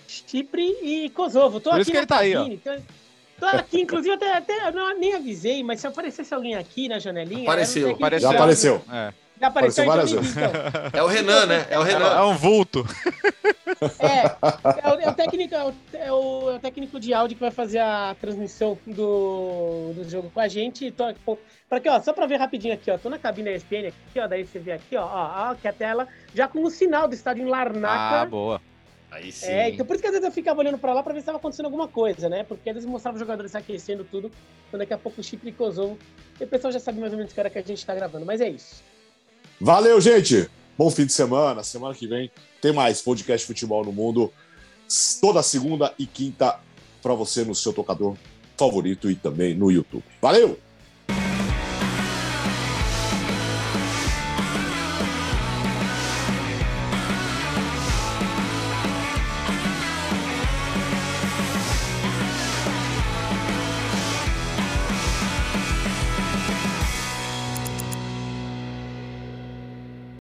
Chipre e Kosovo. Tô Por aqui isso que ele tá aí, ó. Tô, tô aqui, inclusive, até, até não, nem avisei, mas se aparecesse alguém aqui na janelinha. Apareceu, apareceu. Já apareceu. É. Já apareceu, Apareceu várias então, então. É o Renan, né? É o É Renan. um vulto. É, é o, é o técnico, é o, é o- é o técnico de áudio que vai fazer a transmissão do, do jogo com a gente. Tô, pra aqui, ó, só pra ver rapidinho aqui, ó. Tô na cabine da ESPN aqui, ó. Daí você vê aqui, ó, ó, ó aqui a tela, já com o sinal do estádio em Larnaca. Ah, boa. Aí sim. É, então por isso que às vezes eu ficava olhando pra lá pra ver se tava acontecendo alguma coisa, né? Porque às vezes mostrava os jogadores se aquecendo tudo, então daqui a pouco o Chipre e Kosovo. E o pessoal já sabe mais ou menos que hora que a gente tá gravando, mas é isso. Valeu, gente! Bom fim de semana. Semana que vem tem mais podcast Futebol no Mundo. Toda segunda e quinta para você no seu tocador favorito e também no YouTube. Valeu!